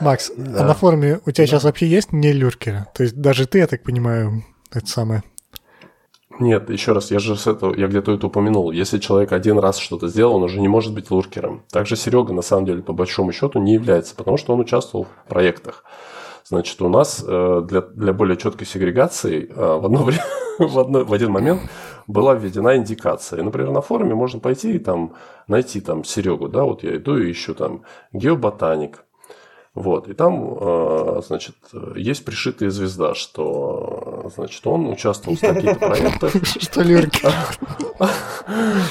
Макс, Да. а на форуме у тебя сейчас вообще есть не люркеры? То есть даже ты, я так понимаю, это самое. Нет, еще раз, я же с этого, я где-то это упомянул. Если человек один раз что-то сделал, он уже не может быть луркером. Также Серега, на самом деле, по большому счету, не является, потому что он участвовал в проектах. Значит, у нас э, для, для более четкой сегрегации э, в, одно время, <laughs> в, одно, в один момент была введена индикация. И, например, на форуме можно пойти и там найти там Серегу, да, вот я иду и ищу там геоботаник, вот, и там, э, значит, есть пришитая звезда, что, э, значит, он участвовал в таких-то проектах, Что люркер?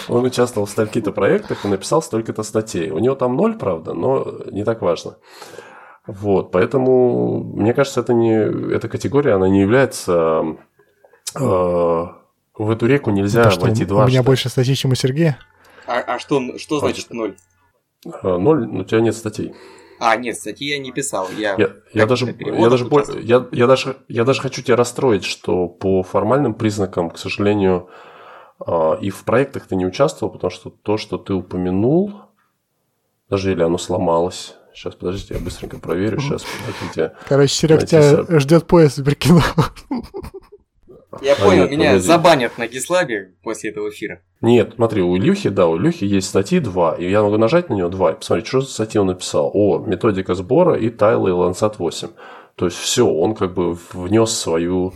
он участвовал в стольких-то проектах и написал столько-то статей. У него там ноль, правда, но не так важно. Вот, поэтому, мне кажется, это не, эта категория, она не является... Э, в эту реку нельзя войти у дважды. меня больше статей, чем у Сергея. А, а что, что значит ноль? Ноль, у тебя нет статей. А, нет, статьи я не писал. Я, Я, я даже, я, даже, я, я, даже, я даже хочу тебя расстроить, что по формальным признакам, к сожалению, а, и в проектах ты не участвовал, потому что то, что ты упомянул, даже или оно сломалось. Сейчас, подождите, я быстренько проверю. Сейчас, подождите. Короче, Серег, тебя ждет поезд в Беркино. Я А, понял, нет, меня погоди. забанят на Гислабе после этого эфира. Нет, смотри, у Илюхи, да, у Илюхи есть статьи 2, и я могу нажать на него 2 и посмотреть, что за статьи он написал. О, методика сбора и Тайла и Landsat 8. То есть все, он как бы внес свою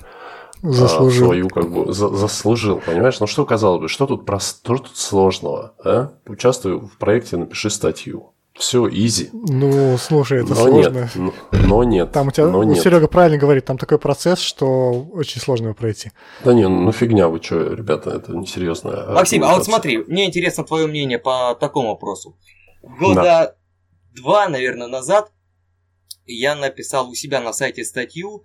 а, Заслужил. свою как бы за- заслужил, понимаешь? Ну что казалось бы, что тут прост, что тут сложного, а? Участвуй в проекте, напиши статью. Все, изи. Ну, слушай, это но сложно. нет, но, но нет, Там у тебя, но ну, нет. Серега правильно говорит, там такой процесс, что очень сложно его пройти. Да не, ну фигня, вы что, ребята, это несерьезно. Максим, а вот смотри, мне интересно твое мнение по такому вопросу. Года Да. два, наверное, назад я написал у себя на сайте статью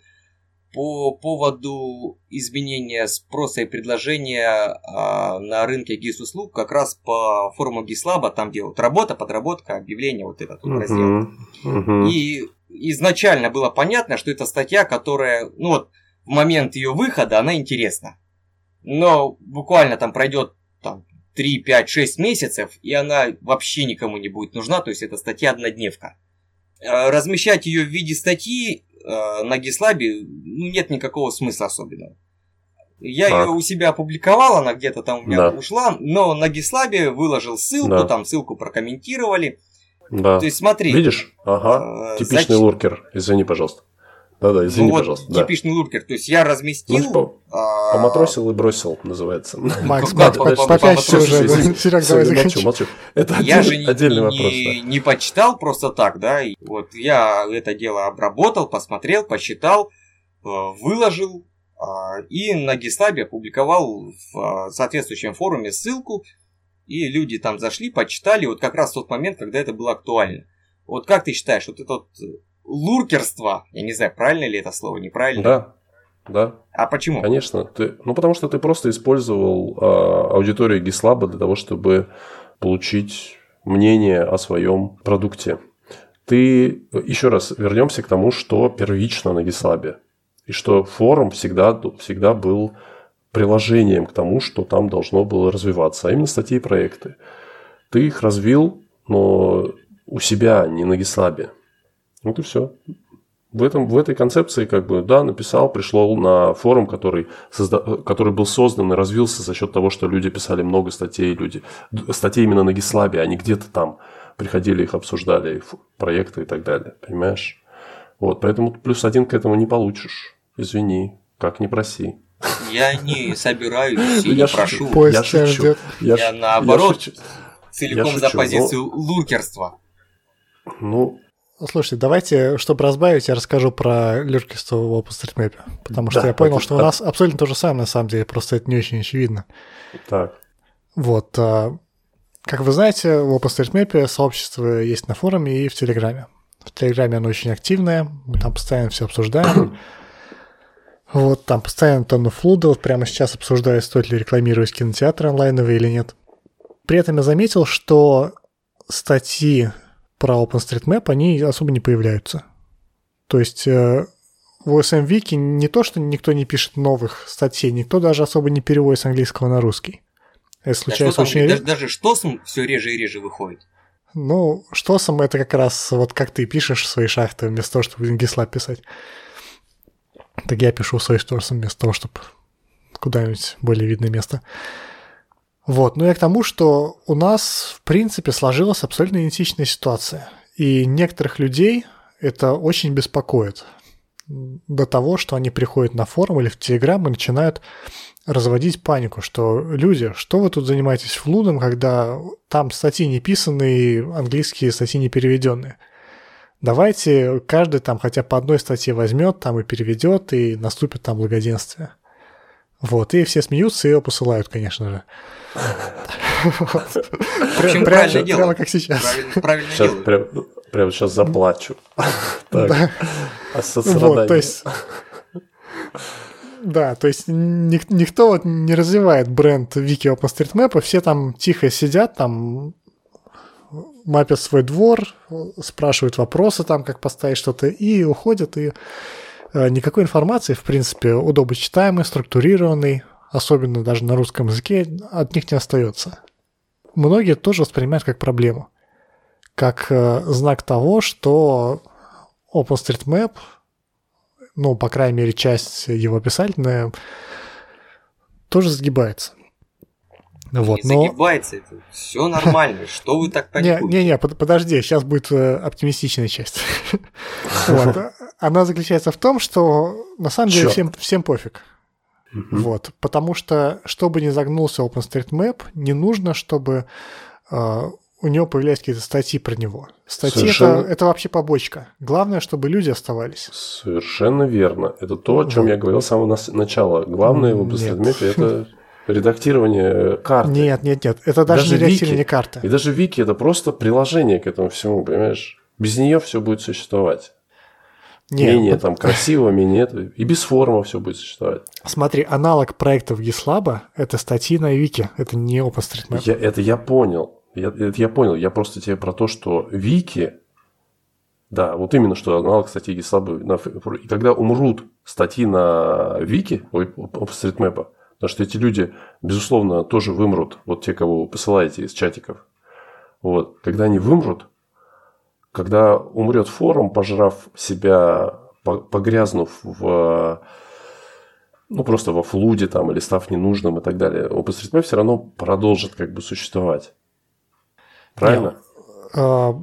по поводу изменения спроса и предложения а, на рынке гис-услуг как раз по форуму Гислаба, там где вот работа, подработка, объявление, вот этот вот раздел. Мгм, мгм. И изначально было понятно, что это статья, которая, ну вот, в момент ее выхода она интересна. Но буквально там пройдет там, 3, 5, 6 месяцев, и она вообще никому не будет нужна, то есть это статья однодневка. Э, Размещать ее в виде статьи э, на Гислабе ну, нет никакого смысла особенного. Я Так. ее у себя опубликовал, она где-то там у меня Да. ушла, но на Гислабе выложил ссылку, Да. там ссылку прокомментировали. Да. То есть смотри, Видишь? Ага. э, Типичный зачем- луркер. Извини, пожалуйста. Да-да, извини, ну вот пожалуйста. Да. типичный луркер. То есть я разместил... Ну, по- а, Поматросил и бросил, называется. Макс, Макс, как- по- как- попяться как- уже. <laughs> Серег, давай молчу. Это Я отдельный, же не, отдельный не- вопрос. да. не почитал просто так, да. И вот я это дело обработал, посмотрел, посчитал, э, выложил а, и на Гислабе опубликовал в а, соответствующем форуме ссылку. И люди там зашли, почитали, вот как раз в тот момент, когда это было актуально. Вот как ты считаешь, вот это э, луркерство, я не знаю, правильно ли это слово, неправильно? Да, да, А почему? конечно. Ты, ну, потому что ты просто использовал а, аудиторию Гислаба для того, чтобы получить мнение о своем продукте. Ты, еще раз, вернемся к тому, что первично на Гислабе. И что форум всегда, всегда был приложением к тому, что там должно было развиваться, а именно статьи и проекты. Ты их развил, но у себя, не на Гислабе. Вот и все. В, этом, в этой концепции, как бы, да, написал, пришло на форум, который, созда- который был создан и развился за счет того, что люди писали много статей, люди, статей именно на Гислабе, а не где-то там приходили, их обсуждали, ф- проекты и так далее, понимаешь? Вот, поэтому плюс один к этому не получишь. Извини, как не проси. Я не собираюсь <laughs> и Я не прошу. Я шучу. Я, наоборот. Целиком за шучу, позицию луркерства. Ну, Слушайте, давайте, чтобы разбавить, я расскажу про легкость в OpenStreetMap. Потому что Да, я понял, это- что у нас абсолютно то же самое, на самом деле, просто это не очень очевидно. так. Вот. а, Как вы знаете, в OpenStreetMap сообщество есть на форуме и в Телеграме. В Телеграме оно очень активное, мы там постоянно все обсуждаем. <coughs> Вот, там постоянно тонны флуда, вот прямо сейчас обсуждаю, стоит ли рекламировать кинотеатры онлайновые или нет. При этом я заметил, что статьи про OpenStreetMap, они особо не появляются. То есть э, в OSM Wiki не то, что никто не пишет новых статей, никто даже особо не переводит с английского на русский. Это Да случается там, очень даже, редко. даже штосом все реже и реже выходит. Ну, что сам это как раз вот как ты пишешь свои шахты вместо того, чтобы GitLab писать. Так я пишу свои штосом вместо того, чтобы куда-нибудь более видное место. Вот, ну я к тому, что у нас, в принципе, сложилась абсолютно идентичная ситуация. И некоторых людей это очень беспокоит. До того, что они приходят на форум или в Телеграм и начинают разводить панику, что люди, что вы тут занимаетесь флудом, когда там статьи не писанные, английские статьи не переведенные. Давайте каждый там хотя по одной статье возьмет, там и переведет, и наступит там благоденствие. Вот, и все смеются и его посылают, конечно же. В общем, Прям- правильно прям- делают. Прямо как сейчас. Правильно, прям, Прямо сейчас заплачу. Вот, то есть... Да, то есть ник- никто вот не развивает бренд Вики OpenStreetMap, все там тихо сидят, там мапят свой двор, спрашивают вопросы там, как поставить что-то, и уходят, и никакой информации, в принципе, удобочитаемой, структурированной, особенно даже на русском языке, от них не остается. Многие тоже воспринимают как проблему, как э, знак того, что OpenStreetMap, ну, по крайней мере, часть его описательная, тоже сгибается. Вот, не но... загибается это. Все нормально. <laughs> Что вы так паникуете? не, не, под- подожди, сейчас будет э, оптимистичная часть. <laughs> Она заключается в том, что на самом деле всем, всем пофиг. Вот. Потому что, чтобы не загнулся OpenStreetMap, не нужно, чтобы э, у него появлялись какие-то статьи про него. Статьи это, Совершенно. это вообще побочка. Главное, чтобы люди оставались. Совершенно верно. Это то, о чем Вот. я говорил с самого начала. Главное в. OpenStreetMap это <laughs> редактирование карты. Нет, нет, нет. Это даже, Даже не редактирование Вики. карты. И даже Вики это просто приложение к этому всему, понимаешь? Без нее все будет существовать. Нет, менее вот там красиво, менее это. И без форума все будет существовать. смотри, аналог проектов GitLab — это статьи на Вики, это не OpenStreetMap. Я, это я понял. Я, это я понял. Я просто тебе про то, что Вики, да, вот именно что аналог статьи GitLab. на И когда умрут статьи на Вики, OpenStreetMap, потому что эти люди, безусловно, тоже вымрут, вот те, кого вы посылаете из чатиков. Вот, когда они вымрут, когда умрет форум, пожрав себя, по- погрязнув в ну, просто во флуде там или став ненужным и так далее, OpenStreetMap все равно продолжит как бы существовать. Правильно? А,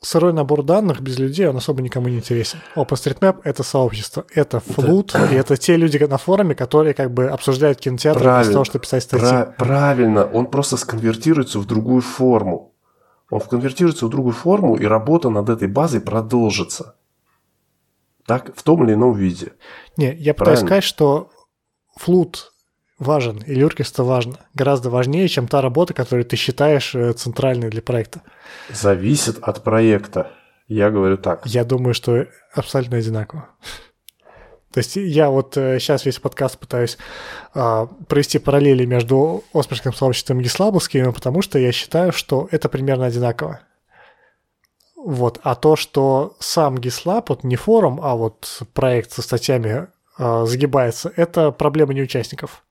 сырой набор данных без людей, он особо никому не интересен. OpenStreetMap — это сообщество, это флут, <clears throat> и это те люди на форуме, которые как бы обсуждают кинотеатр Правильно. вместо того, чтобы писать статьи. Пра- правильно, он просто сконвертируется в другую форму. Он конвертируется в другую форму, и работа над этой базой продолжится. Так, в том или ином виде. Не, я пытаюсь Правильно. сказать, что флут важен, и люркерство важно. Гораздо важнее, чем та работа, которую ты считаешь э, центральной для проекта. Зависит от проекта. Я говорю так. Я думаю, что абсолютно одинаково. То есть я вот сейчас весь подкаст пытаюсь а, провести параллели между Осперским сообществом и Гислабовским, потому что я считаю, что это примерно одинаково. Вот. А то, что сам Гислаб, вот не форум, а вот проект со статьями а, загибается, это проблема не участников.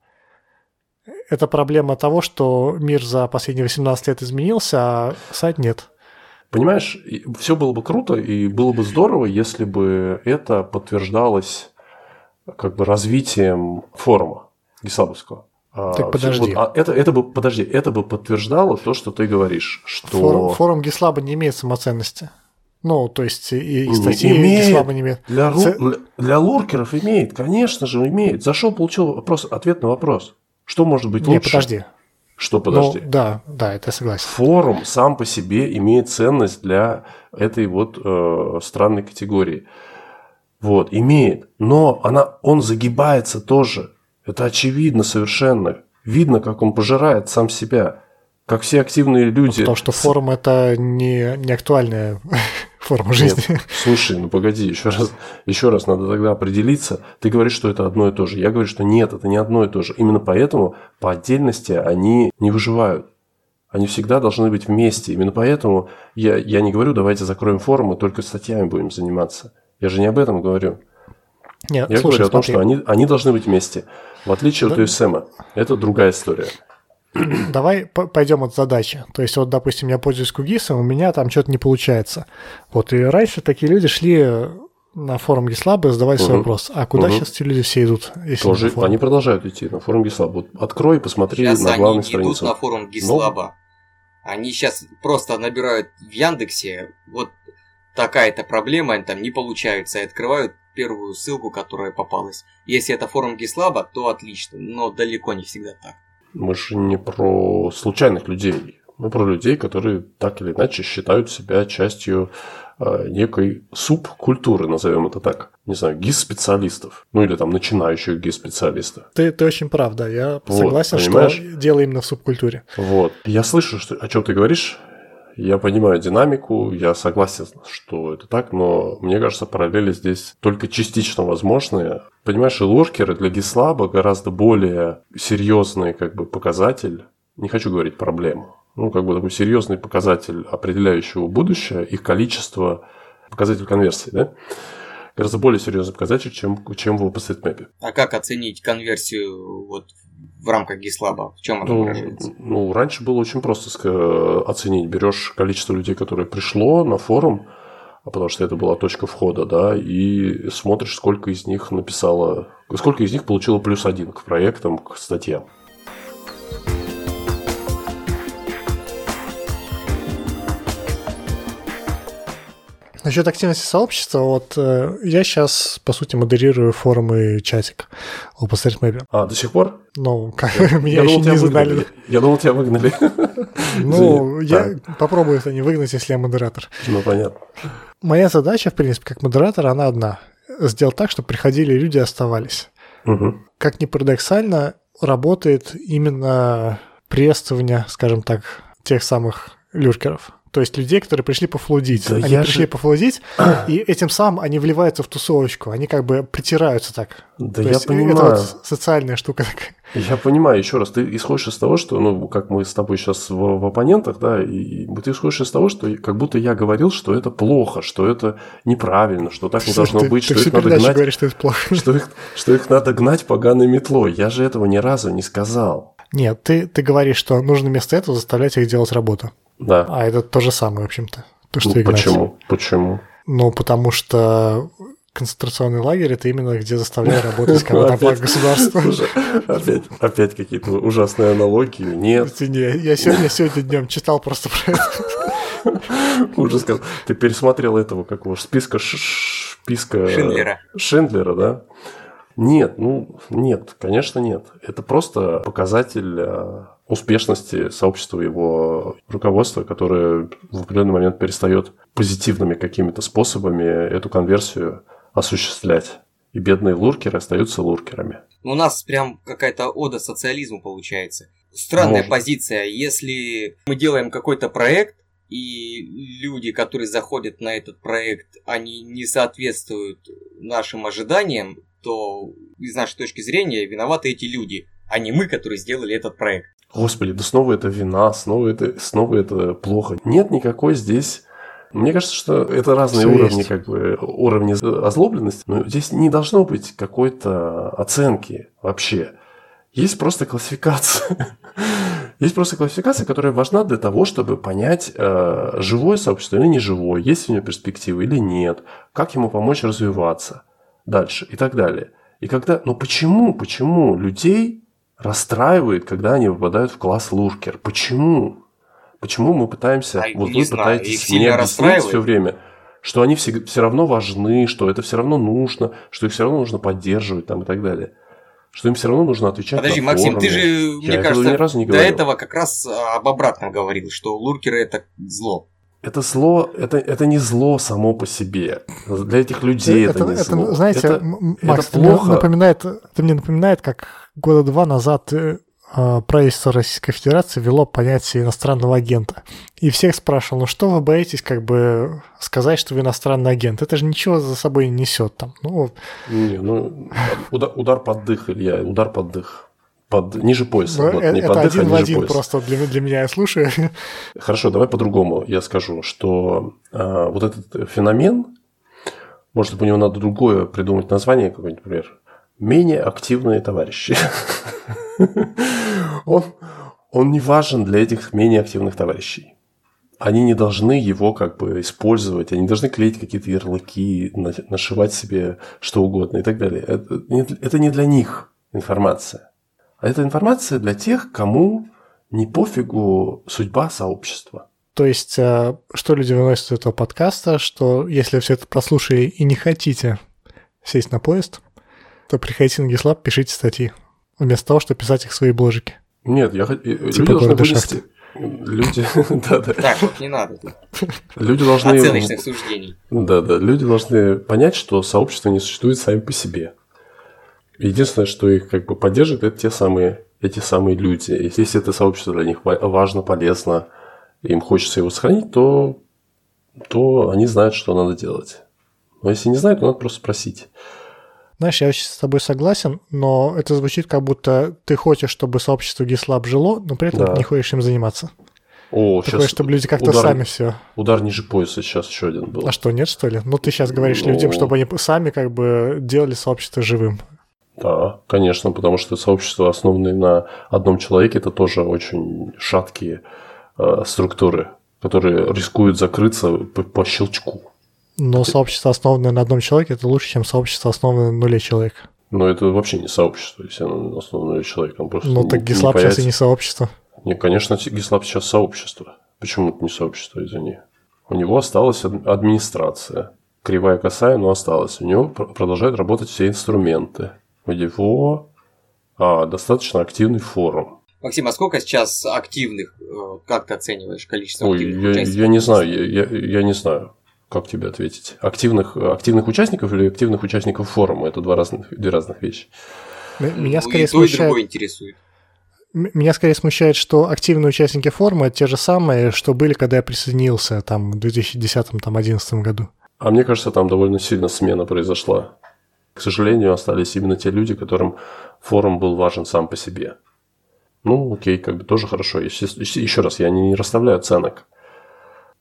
Это проблема того, что мир за последние 18 лет изменился, а сайт нет. Понимаешь, все было бы круто и было бы здорово, если бы это подтверждалось как бы развитием форума Гислабовского. А, Так всё- подожди. вот, а это, это бы, подожди, это бы подтверждало то, что ты говоришь, что... Форум, форум Гислаба не имеет самоценности. Ну, то есть и, и Не статьи имеет. Гислаба не имеет. Для, Ц- для- для луркеров имеет, конечно же, имеет. Зашел, получил вопрос, ответ на вопрос. Что может быть Не, лучше? подожди. Что подожди? Ну, да, да, это я согласен. Форум сам по себе имеет ценность для этой вот э, странной категории. Вот, имеет. Но она, он загибается тоже. Это очевидно совершенно. Видно, как он пожирает сам себя. Как все активные люди. Потому что форум это не, не актуальная <laughs> форма жизни. Нет, слушай, ну погоди, еще раз, еще раз надо тогда определиться. Ты говоришь, что это одно и то же. Я говорю, что нет, это не одно и то же. Именно поэтому по отдельности они не выживают. Они всегда должны быть вместе. Именно поэтому я, я не говорю, давайте закроем форум и только статьями будем заниматься. Я же не об этом говорю. Нет, Я слушай, говорю о том, смотри, что они, они должны быть вместе. В отличие от Да. USM. Это другая история. <clears throat> давай пойдем от задачи. То есть, вот, допустим, я пользуюсь Кугисом, у меня там что-то не получается. Вот, и раньше такие люди шли на форум Гислаба задавать свой Мгм. вопрос. А куда Мгм. сейчас эти люди все идут? Если Тоже, на форум? они продолжают идти на форум GitLab. Вот открой и посмотри Сейчас на они главной идут странице. на форум Гислаба. Они сейчас просто набирают в Яндексе вот такая-то проблема, они там не получается, и открывают первую ссылку, которая попалась. Если это форум Гислаба, то отлично, но далеко не всегда так. Мы же не про случайных людей. Мы про людей, которые так или иначе считают себя частью э, некой субкультуры, назовем это так. Не знаю, гис-специалистов. Ну или там начинающих гис-специалистов. Ты, ты очень прав, да. Я Вот, согласен, понимаешь? что дело именно в субкультуре. Вот. Я слышу, что, о чем ты говоришь. Я понимаю динамику, я согласен, что это так, но мне кажется, параллели здесь только частично возможны. Понимаешь, и луркеры для Гислаба гораздо более серьезный как бы, показатель, не хочу говорить проблему, ну, как бы такой серьезный показатель определяющего будущее, их количество, показатель конверсии, да? гораздо более серьезный показатель, чем, чем в OpenStreetMap. А как оценить конверсию вот в рамках GitLab? В чем она ну, выражается? Ну, раньше было очень просто оценить. Берешь количество людей, которое пришло на форум, а потому что это была точка входа, да, и смотришь, сколько из них написало, сколько из них получило плюс один к проектам, к статьям. Насчет активности сообщества, вот э, я сейчас, по сути, модерирую форумы чатик в OpenStreetMap. А, до сих пор? Ну, как, <laughs> меня еще не выгнали. Я думал, тебя выгнали. <laughs> Ну, я попробую это не выгнать, если я модератор. Ну, понятно. Моя задача, в принципе, как модератора, она одна. Сделать так, чтобы приходили люди и оставались. Как ни парадоксально, работает именно приветствование, скажем так, тех самых люркеров. То есть людей, которые пришли пофлудить. Да они пришли же... пофлудить, <clears throat> и этим самым они вливаются в тусовочку. Они как бы притираются так. Да То я есть понимаю. Это вот социальная штука такая. Я понимаю, еще раз, ты исходишь из того, что, ну, как мы с тобой сейчас в, в оппонентах, да, и ты исходишь из того, что как будто я говорил, что это плохо, что это неправильно, что так не должно ты, быть, ты что их надо гнать. Говоришь, что это плохо. <laughs> Что их, что их надо гнать поганой метлой. Я же этого ни разу не сказал. Нет, ты, ты говоришь, что нужно вместо этого заставлять их делать работу. Да. А это то же самое, в общем-то. То, что ну, почему? Почему? Ну, потому что концентрационный лагерь это именно где заставляют работать <laughs> кого-то по государству. Опять, опять какие-то ужасные аналогии. Нет. Не, я сегодня, сегодня днем читал просто про это. <laughs> Ужас. Ты пересмотрел этого какого списка списка Шиндлера. Шиндлера, да? Нет, ну нет, конечно нет. Это просто показатель э, успешности сообщества его руководства, которое в определенный момент перестает позитивными какими-то способами эту конверсию осуществлять. И бедные луркеры остаются луркерами. У нас прям какая-то ода социализму получается. Странная Может. позиция. Если мы делаем какой-то проект, и люди, которые заходят на этот проект, они не соответствуют нашим ожиданиям, то из нашей точки зрения виноваты эти люди, а не мы, которые сделали этот проект. Господи, да снова это вина, снова это, снова это плохо. Нет никакой здесь мне кажется, что это разные Все уровни, есть. как бы, уровни озлобленности, но здесь не должно быть какой-то оценки вообще. Есть просто классификация. <laughs> Есть просто классификация, которая важна для того, чтобы понять, э, живое сообщество или не живое, есть у него перспективы или нет, как ему помочь развиваться дальше и так далее. И когда, но почему, почему людей расстраивает, когда они попадают в класс луркер? Почему? Почему мы пытаемся, а, вот вы знаю, пытаетесь мне объяснить все время, что они все, все равно важны, что это все равно нужно, что их все равно нужно поддерживать там и так далее. Что им все равно нужно отвечать Подожди, на Максим, форумы. ты же, Я мне кажется, до говорил. этого как раз об обратном говорил, что луркеры это зло. Это зло, это, это не зло само по себе. Для этих людей это, это не это, зло. Знаете, это, Макс, это плохо. Мне напоминает, это мне напоминает, как года два назад э, а, правительство Российской Федерации ввело понятие иностранного агента. И всех спрашивал, ну что вы боитесь как бы сказать, что вы иностранный агент? Это же ничего за собой не несет там. Ну, не, ну удар, удар под дых, Илья, удар под дых. Под, ниже пояса. Ну, вот, не это под один дых, а в один пояса. просто для, для меня я слушаю. Хорошо, давай по-другому я скажу, что э, вот этот феномен, может, у него надо другое придумать название какое-нибудь, например, менее активные товарищи. <laughs> он, он не важен для этих менее активных товарищей. Они не должны его как бы использовать, они должны клеить какие-то ярлыки, нашивать себе что угодно и так далее. Это не, это не для них информация. А это информация для тех, кому не пофигу судьба сообщества. То есть, э, что люди выносят из этого подкаста, что если все это прослушали и не хотите сесть на поезд, то приходите на GitLab, пишите статьи вместо того, чтобы писать их в свои бложики. Нет, я хочу... Типа люди должны вынести... Люди... да, да. Так, вот не надо. Люди должны... Оценочных суждений. Да, да. Люди должны понять, что сообщество не существует сами по себе. Единственное, что их как бы поддерживает, это те самые, эти самые люди. Если это сообщество для них важно, полезно, им хочется его сохранить, то, то они знают, что надо делать. Но если не знают, то надо просто спросить. Знаешь, я с тобой согласен, но это звучит как будто ты хочешь, чтобы сообщество GitLab жило, но при этом да. не хочешь им заниматься. О, Такое, сейчас чтобы люди как-то удар, сами все. Удар ниже пояса сейчас еще один был. А что, нет, что ли? Ну, ты сейчас говоришь ну... людям, чтобы они сами как бы делали сообщество живым. Да, конечно, потому что сообщества, основанные на одном человеке, это тоже очень шаткие э, структуры, которые рискуют закрыться по, по щелчку. Но это... сообщество, основанное на одном человеке, это лучше, чем сообщество, основанное на нуле человек. Но это вообще не сообщество, если оно основано на нуле человека. просто ну, так GitLab сейчас и не сообщество. Не, конечно, GitLab сейчас сообщество. Почему это не сообщество, извини? У него осталась администрация. Кривая косая, но осталась. У него продолжают работать все инструменты. У него а, достаточно активный форум. Максим, а сколько сейчас активных, э, как ты оцениваешь количество Ой, активных я, участников? Я не знаю, я, я, я не знаю, как тебе ответить. Активных, активных участников или активных участников форума? Это два разных, две разных вещи. Меня скорее и смущает... то, и другое интересует. Меня скорее смущает, что активные участники форума те же самые, что были, когда я присоединился там, в 2010-2011 году. А мне кажется, там довольно сильно смена произошла. К сожалению, остались именно те люди, которым форум был важен сам по себе. Ну, окей, как бы тоже хорошо. Еще раз, я не расставляю оценок.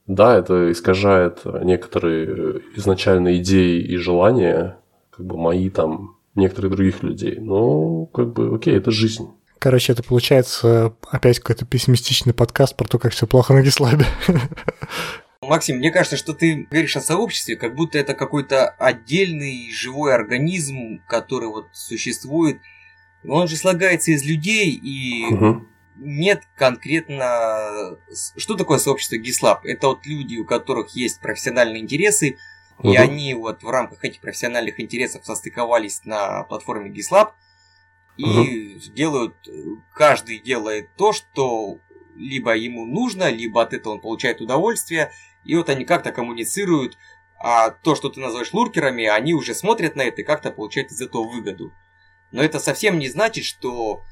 Да, это искажает некоторые изначальные идеи и желания, как бы мои там, некоторых других людей. Но, как бы, окей, это жизнь. Короче, это получается опять какой-то пессимистичный подкаст про то, как все плохо на Гислабе. <laughs> Максим, мне кажется, что ты говоришь о сообществе, как будто это какой-то отдельный живой организм, который вот существует. Он же слагается из людей, и угу. Нет конкретно... Что такое сообщество GitLab? Это вот люди, у которых есть профессиональные интересы, угу. и они вот в рамках этих профессиональных интересов состыковались на платформе GitLab, и угу. делают, каждый делает то, что либо ему нужно, либо от этого он получает удовольствие, и вот они как-то коммуницируют, а то, что ты называешь луркерами, они уже смотрят на это и как-то получают из этого выгоду. Но это совсем не значит, что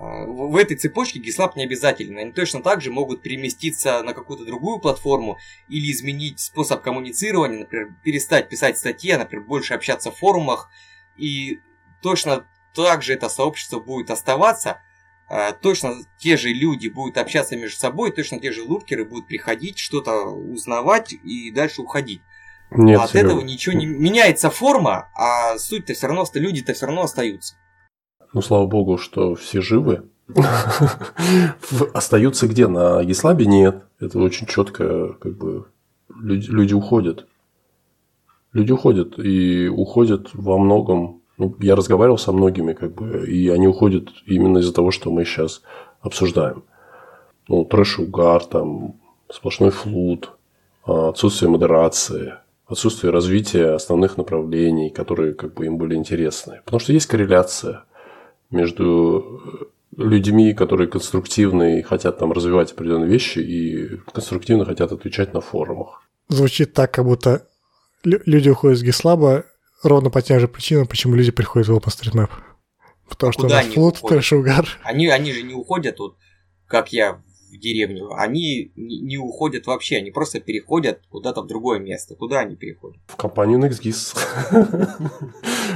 в этой цепочке GitLab не обязательно. Они точно так же могут переместиться на какую-то другую платформу или изменить способ коммуницирования, например, перестать писать статьи, а, например, больше общаться в форумах. И точно также это сообщество будет оставаться, а, точно те же люди будут общаться между собой, точно те же луркеры будут приходить, что-то узнавать и дальше уходить. Нет, От Серега. этого ничего не меняется форма, а суть-то все равно, люди-то все равно остаются. Ну, слава богу, что все живы. <laughs> Остаются где? На Гислабе нет. Это очень четко, как бы люди уходят. Люди уходят и уходят во многом ну, я разговаривал со многими, как бы, и они уходят именно из-за того, что мы сейчас обсуждаем. Ну, трэш-угар, там, сплошной флут, а, отсутствие модерации, отсутствие развития основных направлений, которые как бы им были интересны. Потому что есть корреляция между людьми, которые конструктивны и хотят там развивать определенные вещи, и конструктивно хотят отвечать на форумах. Звучит так, как будто люди уходят с Гислаба ровно по тем же причинам, почему люди приходят в OpenStreetMap. Потому что Куда у нас флот, трэш-угар. Они, они же не уходят, вот, как я в деревню. Они не, уходят вообще, они просто переходят куда-то в другое место. Куда они переходят? В компанию NextGIS.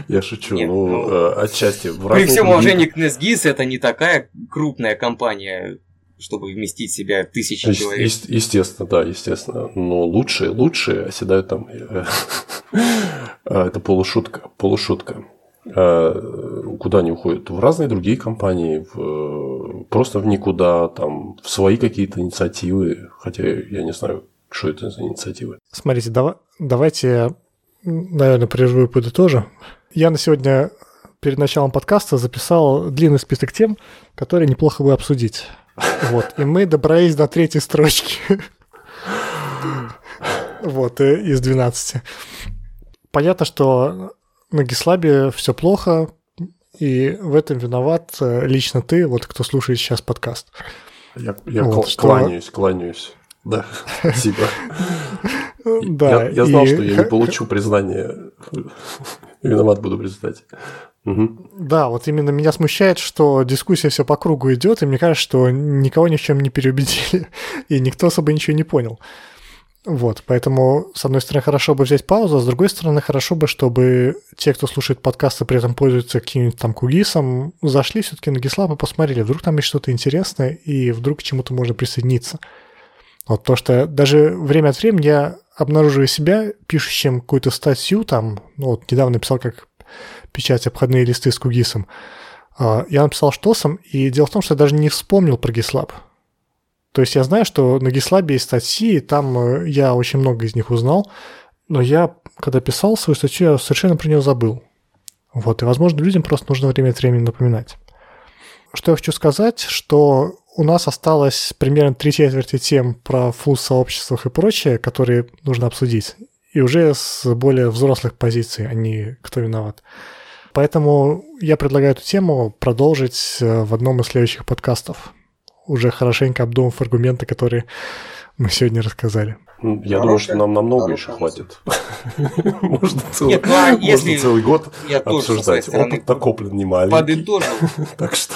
Я шучу, ну, ну э, отчасти. При всем уважении к NextGIS, это не такая крупная компания, чтобы вместить в себя тысячи Есть, человек. Есть, естественно, да, естественно. Но лучшие, лучшие оседают там. Э, а, <laughs> это полушутка, полушутка. А, куда они уходят? В разные другие компании, в, просто в никуда, там, в свои какие-то инициативы. Хотя я не знаю, что это за инициативы. Смотрите, давай, давайте, наверное, прерву и подытожу. Я на сегодня перед началом подкаста записал длинный список тем, которые неплохо бы обсудить. Вот, и мы добрались до третьей строчки. Вот, э, из 12. Понятно, что на Гислабе все плохо, и в этом виноват э, лично ты, вот кто слушает сейчас подкаст. Я, я вот, кл- кланяюсь, что... кланяюсь. Да, <laughs> спасибо. Да, я, я знал, и... что я не <laughs> получу признания. Виноват буду признать. Мгм. Да, вот именно меня смущает, что дискуссия все по кругу идет, и мне кажется, что никого ни в чем не переубедили, <laughs> и никто особо ничего не понял. Вот, поэтому, с одной стороны, хорошо бы взять паузу, а с другой стороны, хорошо бы, чтобы те, кто слушает подкасты, при этом пользуются каким-нибудь там кугисом, зашли все-таки на GitLab и посмотрели, вдруг там есть что-то интересное, и вдруг к чему-то можно присоединиться. Вот то, что даже время от времени я обнаруживаю себя пишущим какую-то статью, там, ну вот недавно писал, как печать обходные листы с кугисом. А, Я написал штосом, и дело в том, что я даже не вспомнил про GitLab. То есть я знаю, что на GitLab есть статьи, и там э, я очень много из них узнал, но я, когда писал свою статью, я совершенно про нее забыл. Вот, и, возможно, людям просто нужно время от времени напоминать. Что я хочу сказать, что у нас осталось примерно три четверти тем про флу в сообществах и прочее, которые нужно обсудить. И уже с более взрослых позиций, а не кто виноват. Поэтому я предлагаю эту тему продолжить э, в одном из следующих подкастов, уже хорошенько обдумав аргументы, которые мы сегодня рассказали. Ну, Я думаю, что нам намного еще хватит. <laughs> Можно целый Нет, ну, а можно целый год обсуждать. Опыт накоплен не маленький. подытожил. <laughs> Так что,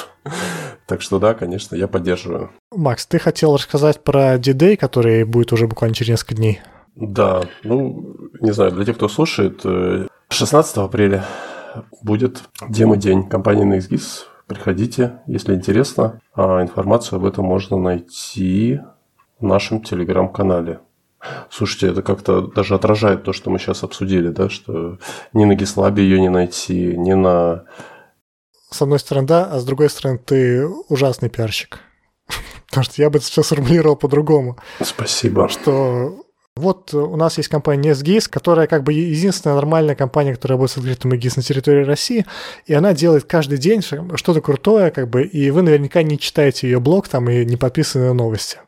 так что да, конечно, я поддерживаю. Макс, ты хотел рассказать про D-Day, который будет уже буквально через несколько дней. Да, ну, не знаю, для тех, кто слушает, э, 16 апреля будет демо-день компании NextGIS. Приходите, если интересно. А информацию об этом можно найти в нашем телеграм-канале. Слушайте, это как-то даже отражает то, что мы сейчас обсудили, да, что ни на GitLab ее не найти, ни на... С одной стороны, да, а с другой стороны, ты ужасный пиарщик. <laughs> Потому что я бы это сейчас сформулировал по-другому. Спасибо. Что вот у нас есть компания NestGIS, которая как бы единственная нормальная компания, которая будет с открытым GIS на территории России, и она делает каждый день что-то крутое, как бы, и вы наверняка не читаете ее блог там и не подписаны на новости.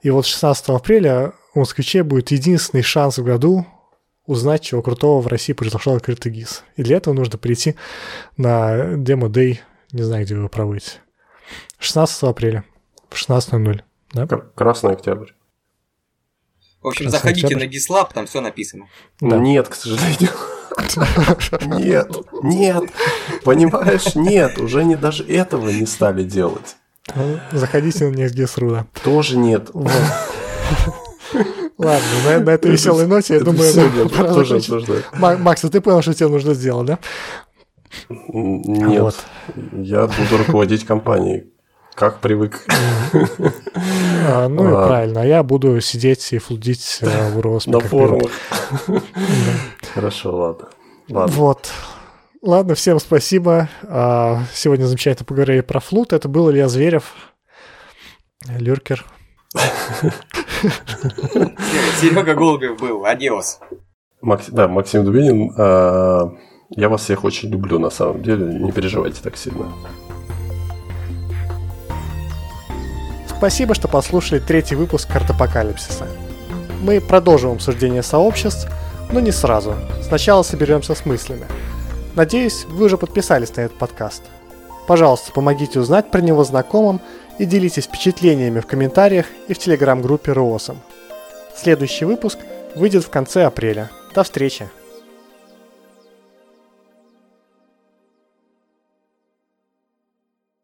И вот 16 апреля у москвичей будет единственный шанс в году узнать, чего крутого в России произошел открытый ГИС. И для этого нужно прийти на Demo Day, не знаю, где вы проводите. 16 апреля в 16.00. Да? Кр- Красный октябрь. В общем, Красный заходите октябрь. на GitLab, там все написано. Да. Нет, к сожалению. Нет, нет. Понимаешь, нет. Уже не даже этого не стали делать. Ну, Заходите на NestGIS.ru, да. Тоже нет. Ладно, на, на этой веселой ноте, я Это думаю, пора тоже обсуждать. Макс, а ты понял, что тебе нужно сделать, да? Нет, Вот. я буду руководить компанией. Как привык. <laughs> А, ну и правильно, а я буду сидеть и флудить э, <laughs> в Уросме. На форумах. <laughs> Хорошо, ладно. Вот. Ладно, всем спасибо. А, Сегодня замечательно поговорили про флут. Это был Илья Зверев, Люркер. Серега Голубев был, адиос. Да, Максим Дубинин. Я вас всех очень люблю, на самом деле. Не переживайте так сильно. Спасибо, что послушали третий выпуск Картапокалипсиса. Мы продолжим обсуждение сообществ, но не сразу. Сначала соберемся с мыслями. Надеюсь, вы уже подписались на этот подкаст. Пожалуйста, помогите узнать про него знакомым и делитесь впечатлениями в комментариях и в телеграм-группе РООСом. Следующий выпуск выйдет в конце апреля. До встречи!